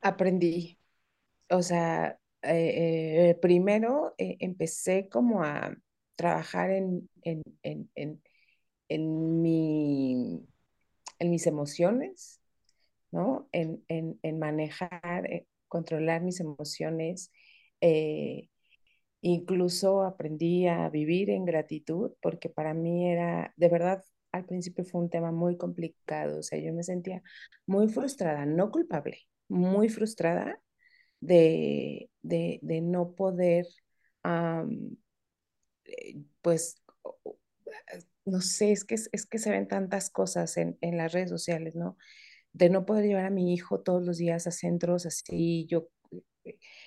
aprendí. O sea, eh, eh, primero eh, empecé como a trabajar en, en, en, en, mi, en mis emociones, ¿no? En, en, manejar, controlar mis emociones. incluso aprendí a vivir en gratitud porque para mí era, de verdad, al principio fue un tema muy complicado. O sea, yo me sentía muy frustrada, no culpable, muy frustrada de, de, de no poder, eh, pues, no sé, es que, es que se ven tantas cosas en, en las redes sociales, ¿no? De no poder llevar a mi hijo todos los días a centros así, yo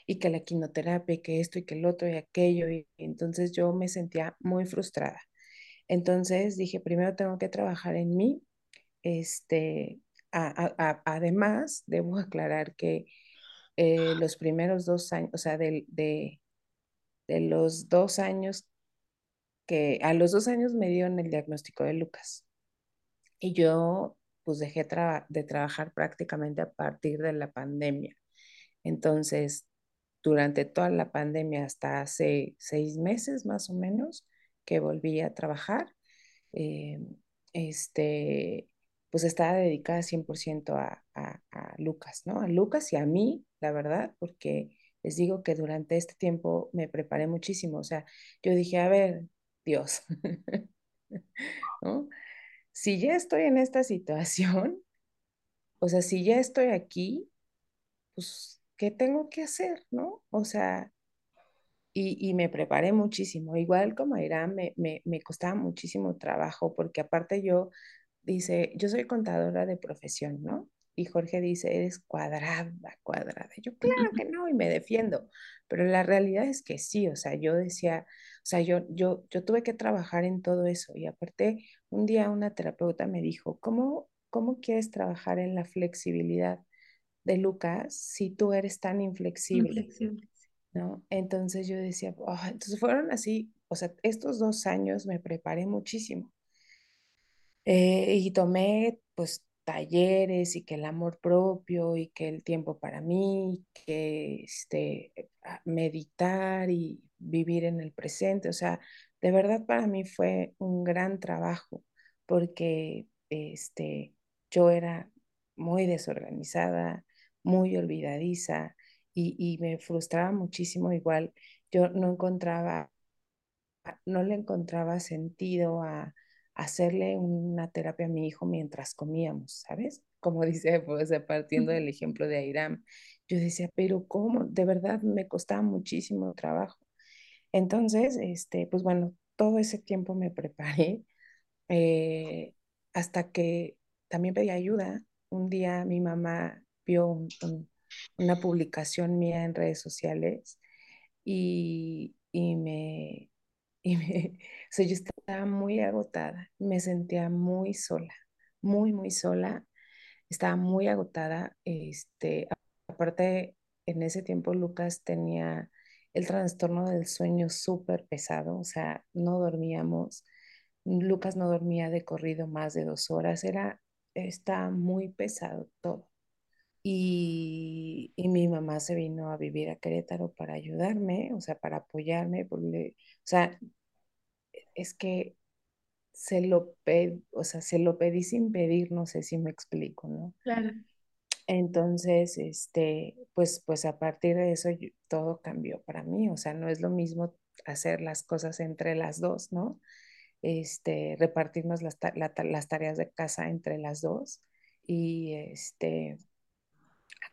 y que la quimioterapia, que esto y que el otro y aquello, y entonces yo me sentía muy frustrada. Entonces dije, primero tengo que trabajar en mí. Este, además, debo aclarar que eh, los primeros dos años, o sea, de, de, de, los dos años que a los dos años me dieron el diagnóstico de Lucas. Y yo pues dejé de trabajar prácticamente a partir de la pandemia. Entonces, durante toda la pandemia, hasta hace seis meses más o menos, que volví a trabajar, eh, este, pues estaba dedicada 100% a, a, a Lucas, ¿no? A Lucas y a mí, la verdad, porque les digo que durante este tiempo me preparé muchísimo. O sea, yo dije, a ver, Dios, ¿no? Si ya estoy en esta situación, o sea, si ya estoy aquí, pues ¿qué tengo que hacer? ¿No? O sea, y, me preparé muchísimo. Igual como Irán, me, me, me costaba muchísimo trabajo porque aparte yo, dice, yo soy contadora de profesión, ¿no? Y Jorge dice, eres cuadrada, cuadrada. Yo, claro que no, y me defiendo. Pero la realidad es que sí, o sea, yo decía, o sea, yo, yo, yo tuve que trabajar en todo eso. Y aparte, un día una terapeuta me dijo, ¿cómo, cómo quieres trabajar en la flexibilidad? de Lucas si tú eres tan inflexible? ¿No? Entonces yo decía, entonces fueron así, o sea, estos dos años me preparé muchísimo. Eh, y tomé pues talleres y que el amor propio y que el tiempo para mí, que este, meditar y vivir en el presente. O sea, de verdad para mí fue un gran trabajo porque este, yo era muy desorganizada, muy olvidadiza y, me frustraba muchísimo. Igual yo no encontraba, no le encontraba sentido a, hacerle una terapia a mi hijo mientras comíamos, ¿sabes? Como dice, pues partiendo del ejemplo de Airam, yo decía, pero ¿cómo? De verdad me costaba muchísimo trabajo. Entonces, este, pues bueno, todo ese tiempo me preparé eh, hasta que también pedí ayuda. Un día mi mamá vio una publicación mía en redes sociales y, me, y me, yo estaba muy agotada, me sentía muy sola, muy, muy sola, estaba muy agotada, este, aparte en ese tiempo Lucas tenía el trastorno del sueño súper pesado, o sea, no dormíamos, Lucas no dormía de corrido más de dos horas, era, está muy pesado todo. Y, mi mamá se vino a vivir a Querétaro para ayudarme, o sea, para apoyarme, porque, o sea, es que se lo, o sea, se lo pedí sin pedir, no sé si me explico, ¿no? Claro. Entonces, este, pues, pues a partir de eso todo cambió para mí, o sea, no es lo mismo hacer las cosas entre las dos, ¿no? Este, repartirnos las, las tareas de casa entre las dos y este,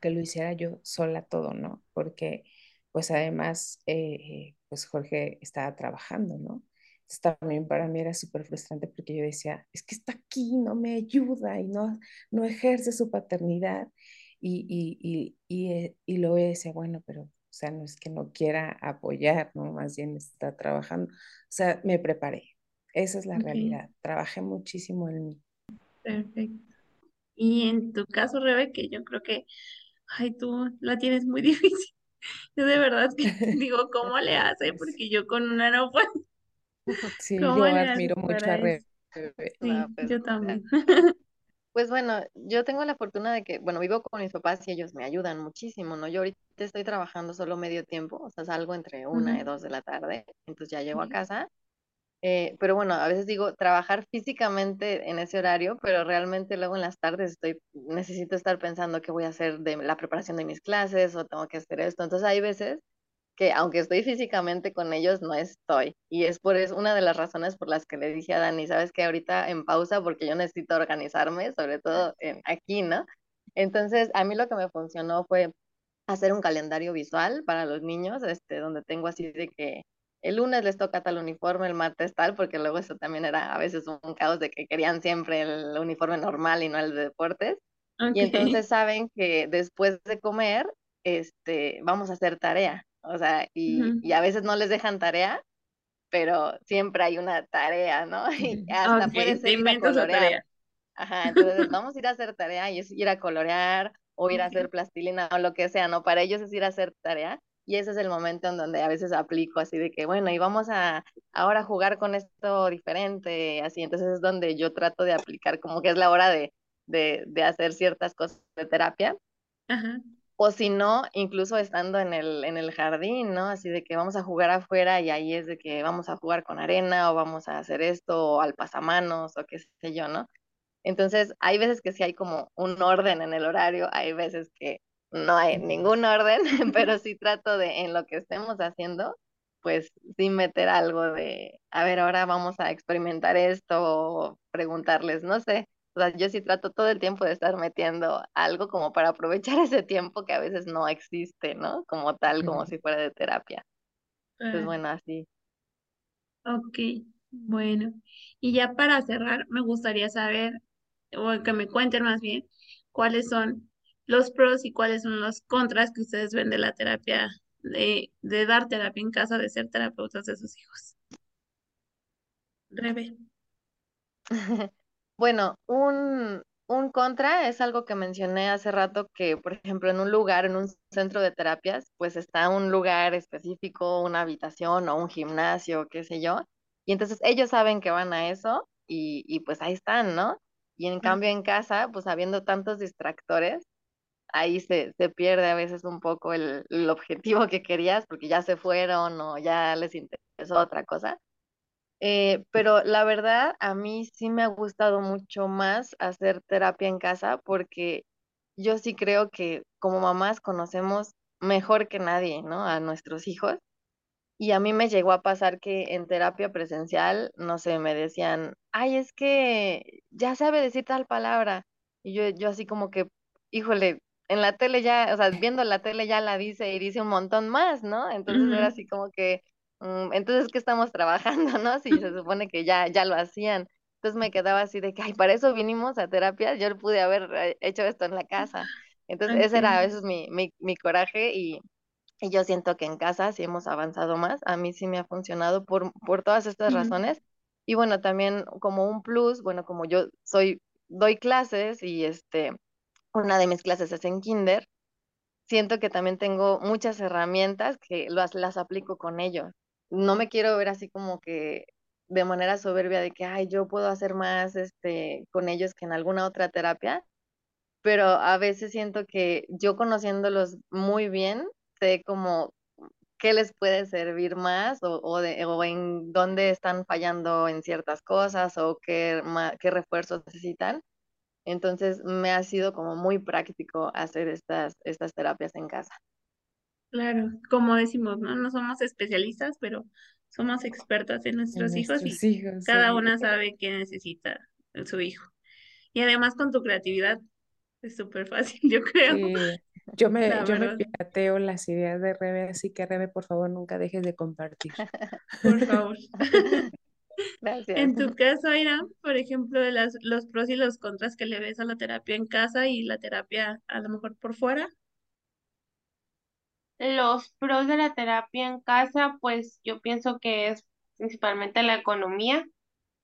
que lo hiciera yo sola todo, ¿no? Porque pues además, eh, pues Jorge estaba trabajando, ¿no? Entonces también para mí era súper frustrante porque yo decía, es que está aquí, no me ayuda y no, no ejerce su paternidad. Y, y, y, y, y luego decía, bueno, pero, o sea, no es que no quiera apoyar, ¿no? Más bien está trabajando. O sea, me preparé. Esa es la realidad. Trabajé muchísimo en mí. Perfecto. Y en tu caso, Rebe, que yo creo que ay, tú la tienes muy difícil. Yo de verdad que digo, ¿cómo le hace? Porque yo con una no puedo. Sí, yo admiro mucho a Rebe. Sí, yo también. Pues bueno, yo tengo la fortuna de que, bueno, vivo con mis papás y ellos me ayudan muchísimo, ¿no? Yo ahorita estoy trabajando solo medio tiempo, o sea, salgo entre una y dos de la tarde, entonces ya llego a casa eh, pero bueno, a veces digo trabajar físicamente en ese horario, pero realmente luego en las tardes estoy, necesito estar pensando qué voy a hacer de la preparación de mis clases o tengo que hacer esto. Entonces hay veces que aunque estoy físicamente con ellos, no estoy. Y es por eso una de las razones por las que le dije a Dani, sabes que ahorita en pausa porque yo necesito organizarme, sobre todo en, aquí, ¿no? Entonces a mí lo que me funcionó fue hacer un calendario visual para los niños, este, donde tengo así de que el lunes les toca tal uniforme, el martes tal, porque luego eso también era a veces un caos de que querían siempre el uniforme normal y no el de deportes. Y entonces saben que después de comer, este, vamos a hacer tarea. O sea, y, y a veces no les dejan tarea, pero siempre hay una tarea, ¿no? Y hasta puede ser ir a colorear. Ajá, entonces vamos a ir a hacer tarea y es ir a colorear o ir a hacer plastilina o lo que sea, ¿no? Para ellos es ir a hacer tarea y ese es el momento en donde a veces aplico así de que, bueno, y vamos a ahora jugar con esto diferente, así, entonces es donde yo trato de aplicar como que es la hora de, de, de hacer ciertas cosas de terapia. Ajá. O si no, incluso estando en el, en el jardín, ¿no? Así de que vamos a jugar afuera y ahí es de que vamos a jugar con arena o vamos a hacer esto o al pasamanos o qué sé yo, ¿no? Entonces, hay veces que sí hay como un orden en el horario, hay veces que no hay ningún orden, pero sí trato de, en lo que estemos haciendo, pues sí meter algo de, a ver, ahora vamos a experimentar esto o preguntarles, no sé. O sea, yo sí trato todo el tiempo de estar metiendo algo como para aprovechar ese tiempo que a veces no existe, ¿no? Como tal, como si fuera de terapia. Pues bueno, así. Ok, bueno. Y ya para cerrar, me gustaría saber, o que me cuenten más bien, cuáles son los pros y cuáles son los contras que ustedes ven de la terapia, de, de dar terapia en casa, de ser terapeutas de sus hijos. Rebe. Bueno, un, un contra es algo que mencioné hace rato que, por ejemplo, en un lugar, en un centro de terapias, pues está un lugar específico, una habitación o un gimnasio, qué sé yo, y entonces ellos saben que van a eso y, y pues ahí están, ¿no? Y en cambio en casa, pues habiendo tantos distractores, ahí se, se pierde a veces un poco el, el objetivo que querías porque ya se fueron o ya les interesó otra cosa. Eh, pero la verdad, a mí sí me ha gustado mucho más hacer terapia en casa porque yo sí creo que como mamás conocemos mejor que nadie, ¿no? A nuestros hijos. Y a mí me llegó a pasar que en terapia presencial, no sé, me decían, ay, es que ya sabe decir tal palabra. Y yo, yo así como que, híjole, en la tele ya, o sea, viendo la tele ya la dice y dice un montón más, ¿no? Entonces era así como que, mm, entonces, ¿qué estamos trabajando, no? Si se supone que ya, ya lo hacían. Entonces me quedaba así de que, ay, para eso vinimos a terapia, yo pude haber eh, hecho esto en la casa. Entonces, ese era a veces mi, mi, mi coraje y, y yo siento que en casa sí hemos avanzado más. A mí sí me ha funcionado por, por todas estas razones. Y bueno, también como un plus, bueno, como yo soy, doy clases y este, una de mis clases es en kinder, siento que también tengo muchas herramientas que las, las aplico con ellos. No me quiero ver así como que de manera soberbia de que, ay, yo puedo hacer más este, con ellos que en alguna otra terapia, pero a veces siento que yo conociéndolos muy bien, sé como qué les puede servir más o, o, de, o en dónde están fallando en ciertas cosas o qué, qué refuerzos necesitan. Entonces me ha sido como muy práctico hacer estas, estas terapias en casa. Claro, como decimos, ¿no? No somos especialistas, pero somos expertas en nuestros, hijos y cada una sabe qué necesita su hijo. Y además con tu creatividad es súper fácil, yo creo. Yo me, yo me pirateo las ideas de Rebe, así que Rebe, por favor, nunca dejes de compartir. Por favor. Gracias. En tu caso, Irán, por ejemplo, de las, los pros y los contras que le ves a la terapia en casa y la terapia a lo mejor por fuera. Los pros de la terapia en casa, pues yo pienso que es principalmente la economía.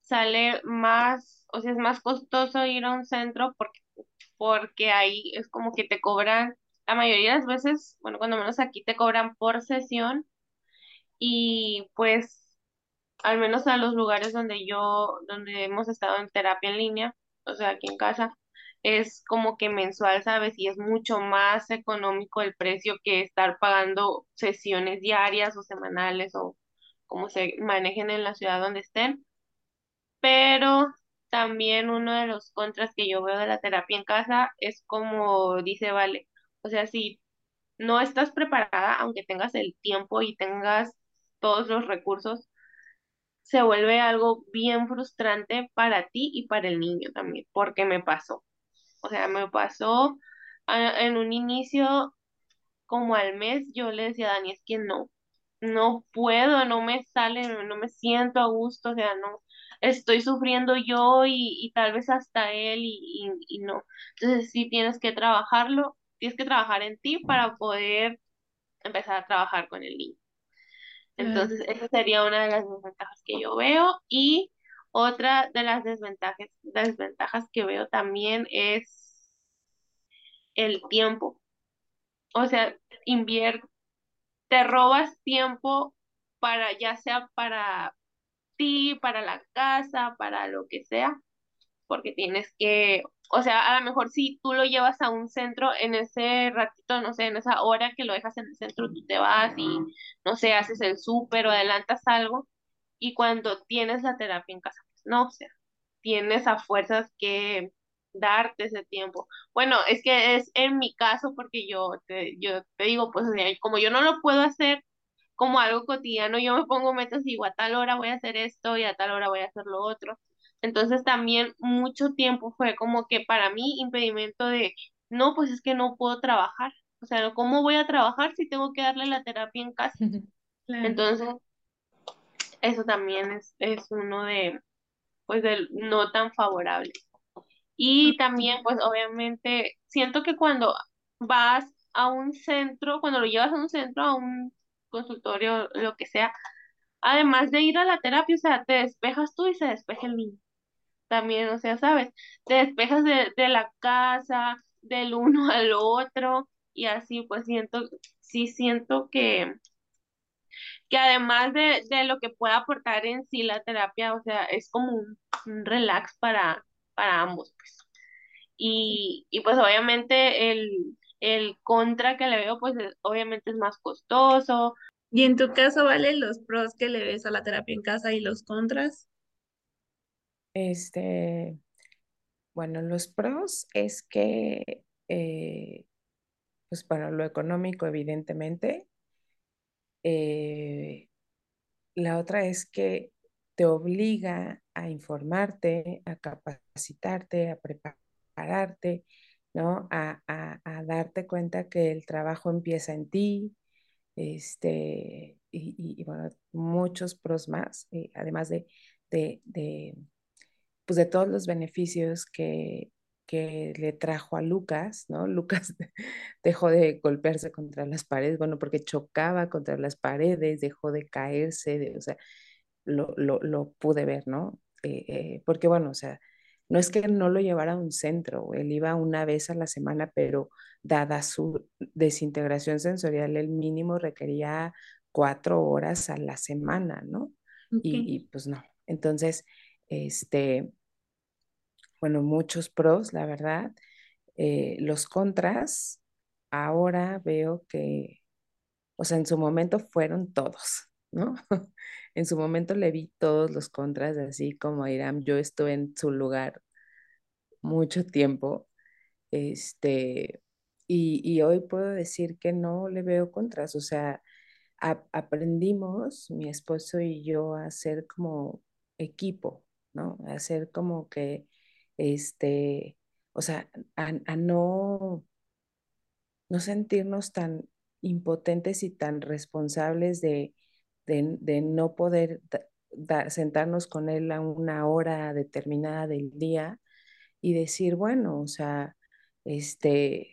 Sale más, o sea, es más costoso ir a un centro porque, porque ahí es como que te cobran, la mayoría de las veces, bueno, cuando menos aquí te cobran por sesión y pues al menos a los lugares donde yo, donde hemos estado en terapia en línea, o sea, aquí en casa, es como que mensual, ¿sabes? Y es mucho más económico el precio que estar pagando sesiones diarias o semanales o como se manejen en la ciudad donde estén. Pero también uno de los contras que yo veo de la terapia en casa es como dice Vale, o sea, si no estás preparada, aunque tengas el tiempo y tengas todos los recursos, se vuelve algo bien frustrante para ti y para el niño también, porque me pasó. O sea, me pasó en un inicio, como al mes, yo le decía a Dani, es que no. no puedo, no me sale, no me siento a gusto, o sea, no, estoy sufriendo yo y, y tal vez hasta él y, y, y no. Entonces sí tienes que trabajarlo, tienes que trabajar en ti para poder empezar a trabajar con el niño. Entonces, esa sería una de las desventajas que yo veo. Y otra de las desventajas, desventajas que veo también es el tiempo. O sea, invierte, te robas tiempo para, ya sea para ti, para la casa, para lo que sea, porque tienes que, o sea, a lo mejor si tú lo llevas a un centro en ese ratito, no sé, en esa hora que lo dejas en el centro, tú te vas y, no sé, haces el súper o adelantas algo, y cuando tienes la terapia en casa, pues no, o sea, tienes a fuerzas que darte ese tiempo. Bueno, es que es en mi caso porque yo te, yo te digo, pues, o sea, como yo no lo puedo hacer como algo cotidiano, yo me pongo metas y digo, a tal hora voy a hacer esto y a tal hora voy a hacer lo otro. Entonces también mucho tiempo fue como que para mí impedimento de, no, pues es que no puedo trabajar. O sea, ¿cómo voy a trabajar si tengo que darle la terapia en casa? Entonces, eso también es, es uno de, pues, del no tan favorable. Y también, pues, obviamente, siento que cuando vas a un centro, cuando lo llevas a un centro, a un consultorio, lo que sea, además de ir a la terapia, o sea, te despejas tú y se despeja el niño. También, o sea, ¿sabes? Te despejas de, de la casa, del uno al otro, y así, pues siento, sí siento que, que además de, de lo que pueda aportar en sí la terapia, o sea, es como un, relax para, para ambos, pues. Y, y pues obviamente el, el contra que le veo, pues es- obviamente es más costoso. Y en tu caso, ¿vale los pros que le ves a la terapia en casa y los contras? Este, bueno, los pros es que, eh, pues para lo económico, evidentemente. Eh, la otra es que te obliga a informarte, a capacitarte, a prepararte, ¿no? A, a- a darte cuenta que el trabajo empieza en ti, este, y, y- bueno, muchos pros más, eh, además de, de, de, pues de todos los beneficios que, que le trajo a Lucas, ¿no? Lucas dejó de golpearse contra las paredes, bueno, porque chocaba contra las paredes, dejó de caerse, de, o sea, lo, lo, lo pude ver, ¿no? Eh, eh, porque bueno, o sea, no es que no lo llevara a un centro, él iba una vez a la semana, pero dada su desintegración sensorial, el mínimo requería cuatro horas a la semana, ¿no? Y, y pues no. Entonces, este, bueno, muchos pros, la verdad. Eh, los contras, ahora veo que, o sea, en su momento fueron todos, ¿no? En su momento le vi todos los contras, así como Iram, yo estuve en su lugar mucho tiempo, este, y, y hoy puedo decir que no le veo contras, o sea, aprendimos, mi esposo y yo, a ser como equipo, ¿no? A ser como que, este, o sea, a, a no, no sentirnos tan impotentes y tan responsables de, de, de no poder sentarnos con él a una hora determinada del día y decir, bueno, o sea, este,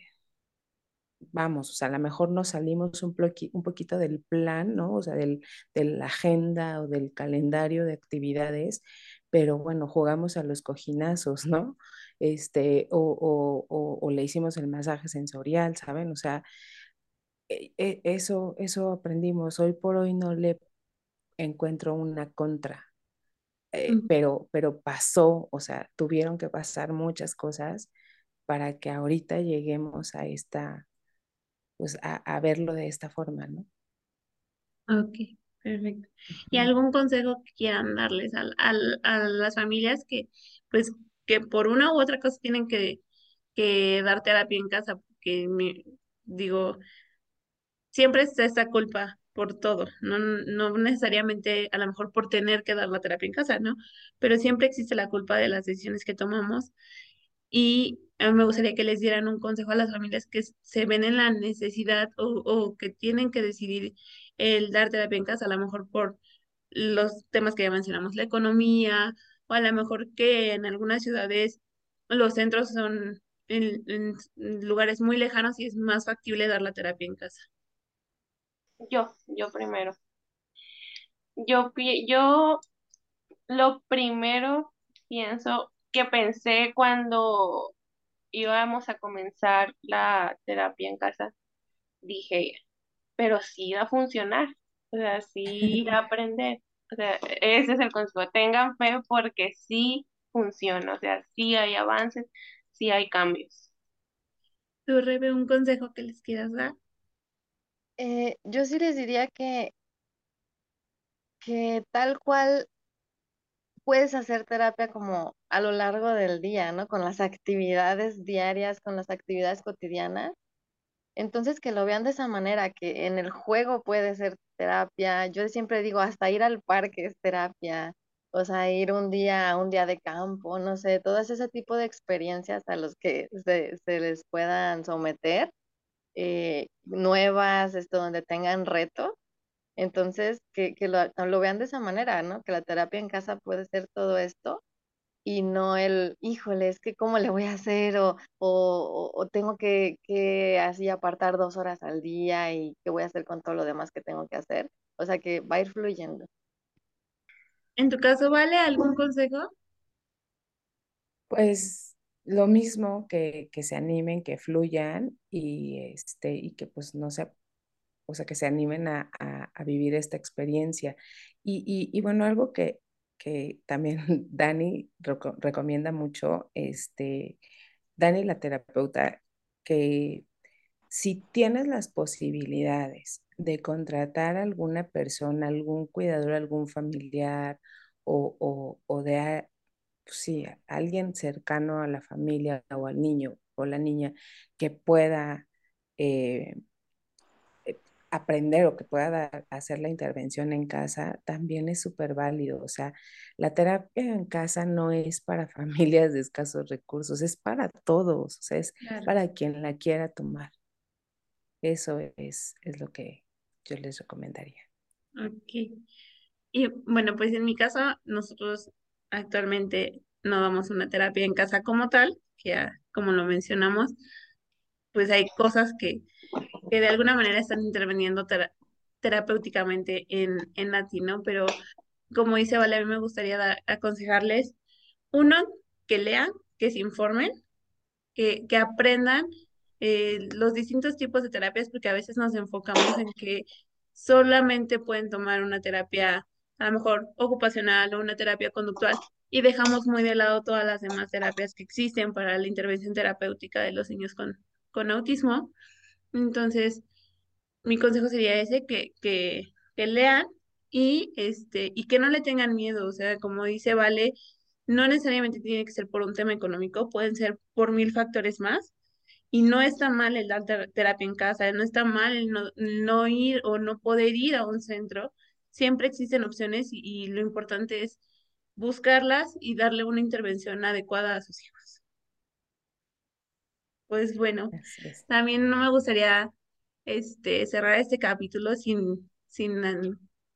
vamos, o sea, a lo mejor nos salimos un, un poquito del plan, ¿no? O sea, del, de la agenda o del calendario de actividades, pero bueno, jugamos a los cojinazos, ¿no? Este, o, o, o, o le hicimos el masaje sensorial, ¿saben? O sea, e- e- eso, eso aprendimos. Hoy por hoy no le encuentro una contra, eh, pero, pero pasó, o sea, tuvieron que pasar muchas cosas para que ahorita lleguemos a esta pues a, a verlo de esta forma, ¿no? Ok, perfecto. ¿Y algún consejo que quieran darles al- al- a las familias que, pues, que por una u otra cosa tienen que, que dar terapia en casa? Porque, me, digo, siempre está esta culpa por todo, no, no necesariamente a lo mejor por tener que dar la terapia en casa, ¿no? Pero siempre existe la culpa de las decisiones que tomamos y a mí me gustaría que les dieran un consejo a las familias que se ven en la necesidad o, o que tienen que decidir el dar terapia en casa, a lo mejor por los temas que ya mencionamos, la economía, o a lo mejor que en algunas ciudades los centros son en, lugares muy lejanos y es más factible dar la terapia en casa. Yo, yo primero. Yo, yo lo primero pienso que pensé cuando íbamos a comenzar la terapia en casa, dije, pero sí va a funcionar, o sea, sí va a aprender. O sea, ese es el consejo, tengan fe porque sí funciona, o sea, sí hay avances, sí hay cambios. ¿Tú, Rebe, un consejo que les quieras dar? Eh, yo sí les diría que, que tal cual puedes hacer terapia como a lo largo del día, ¿no? Con las actividades diarias, con las actividades cotidianas. Entonces, que lo vean de esa manera, que en el juego puede ser terapia. Yo siempre digo, hasta ir al parque es terapia. O sea, ir un día a un día de campo, no sé, todo ese tipo de experiencias a los que se, les puedan someter, eh, nuevas, esto, donde tengan reto. Entonces, que, lo, lo vean de esa manera, ¿no? Que la terapia en casa puede ser todo esto y no el, híjole, es que cómo le voy a hacer o, o, tengo que, que, así apartar dos horas al día y qué voy a hacer con todo lo demás que tengo que hacer. O sea que va a ir fluyendo. ¿En tu caso, Vale, algún consejo? Pues lo mismo, que, que se animen, que fluyan y, este, y que pues no se, o sea, que se animen a, a, vivir esta experiencia. Y, y, y bueno, algo que, que también Dani recomienda mucho, este, Dani la terapeuta, que si tienes las posibilidades de contratar a alguna persona, algún cuidador, algún familiar o, o, de sí, alguien cercano a la familia o al niño o la niña que pueda eh, aprender o que pueda hacer la intervención en casa también es súper válido. O sea, la terapia en casa no es para familias de escasos recursos, es para todos, o sea, es para quien la quiera tomar. Eso es, es lo que yo les recomendaría. Ok. Y bueno, pues en mi caso, nosotros actualmente no damos una terapia en casa como tal, que ya, como lo mencionamos, pues hay cosas que que de alguna manera están interviniendo terapéuticamente en, en latino, pero como dice Vale, me gustaría aconsejarles, uno, que lean, que se informen, que, que aprendan eh, los distintos tipos de terapias, porque a veces nos enfocamos en que solamente pueden tomar una terapia, a lo mejor ocupacional o una terapia conductual, y dejamos muy de lado todas las demás terapias que existen para la intervención terapéutica de los niños con, con autismo. Entonces, mi consejo sería ese, que, que, que lean y, este, y que no le tengan miedo. O sea, como dice Vale, no necesariamente tiene que ser por un tema económico, pueden ser por mil factores más. Y no está mal el dar terapia en casa, no está mal el no, no ir o no poder ir a un centro. Siempre existen opciones y, y lo importante es buscarlas y darle una intervención adecuada a sus hijos. Pues bueno, también no me gustaría este, cerrar este capítulo sin, sin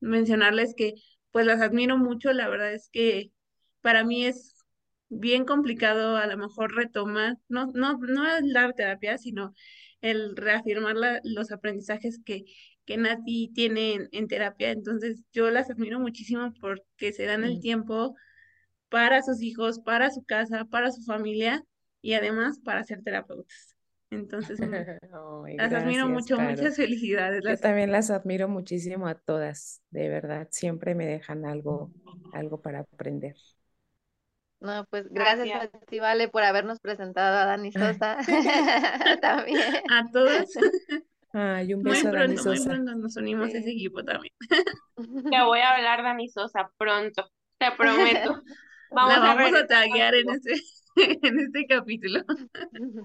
mencionarles que pues las admiro mucho. La verdad es que para mí es bien complicado a lo mejor retomar, no, no, no el dar terapia, sino el reafirmar los aprendizajes que, que Nati tiene en, terapia. Entonces yo las admiro muchísimo porque se dan el tiempo para sus hijos, para su casa, para su familia y además para ser terapeutas. Entonces, las admiro mucho, muchas felicidades. Yo también las admiro muchísimo a todas, de verdad, siempre me dejan algo, algo para aprender. No, pues gracias, a ti, Vale, por habernos presentado a Dani Sosa. también. A todos. Ay, un beso muy pronto, Dani Sosa. Muy pronto nos unimos a ese equipo también. Te voy a hablar, Dani Sosa, pronto, te prometo. Vamos La vamos a, a taguear en este, en este capítulo.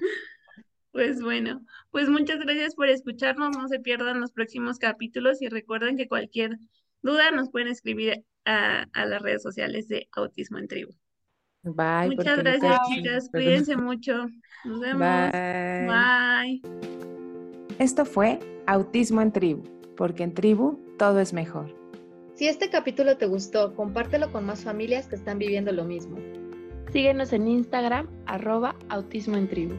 Pues bueno, pues muchas gracias por escucharnos. No se pierdan los próximos capítulos y recuerden que cualquier duda nos pueden escribir a, las redes sociales de Autismo en Tribu. Bye. Muchas gracias, chicas. Cuídense mucho. Nos vemos. Bye. Bye. Esto fue Autismo en Tribu, porque en Tribu todo es mejor. Si este capítulo te gustó, compártelo con más familias que están viviendo lo mismo. Síguenos en Instagram, arroba autismo en tribu.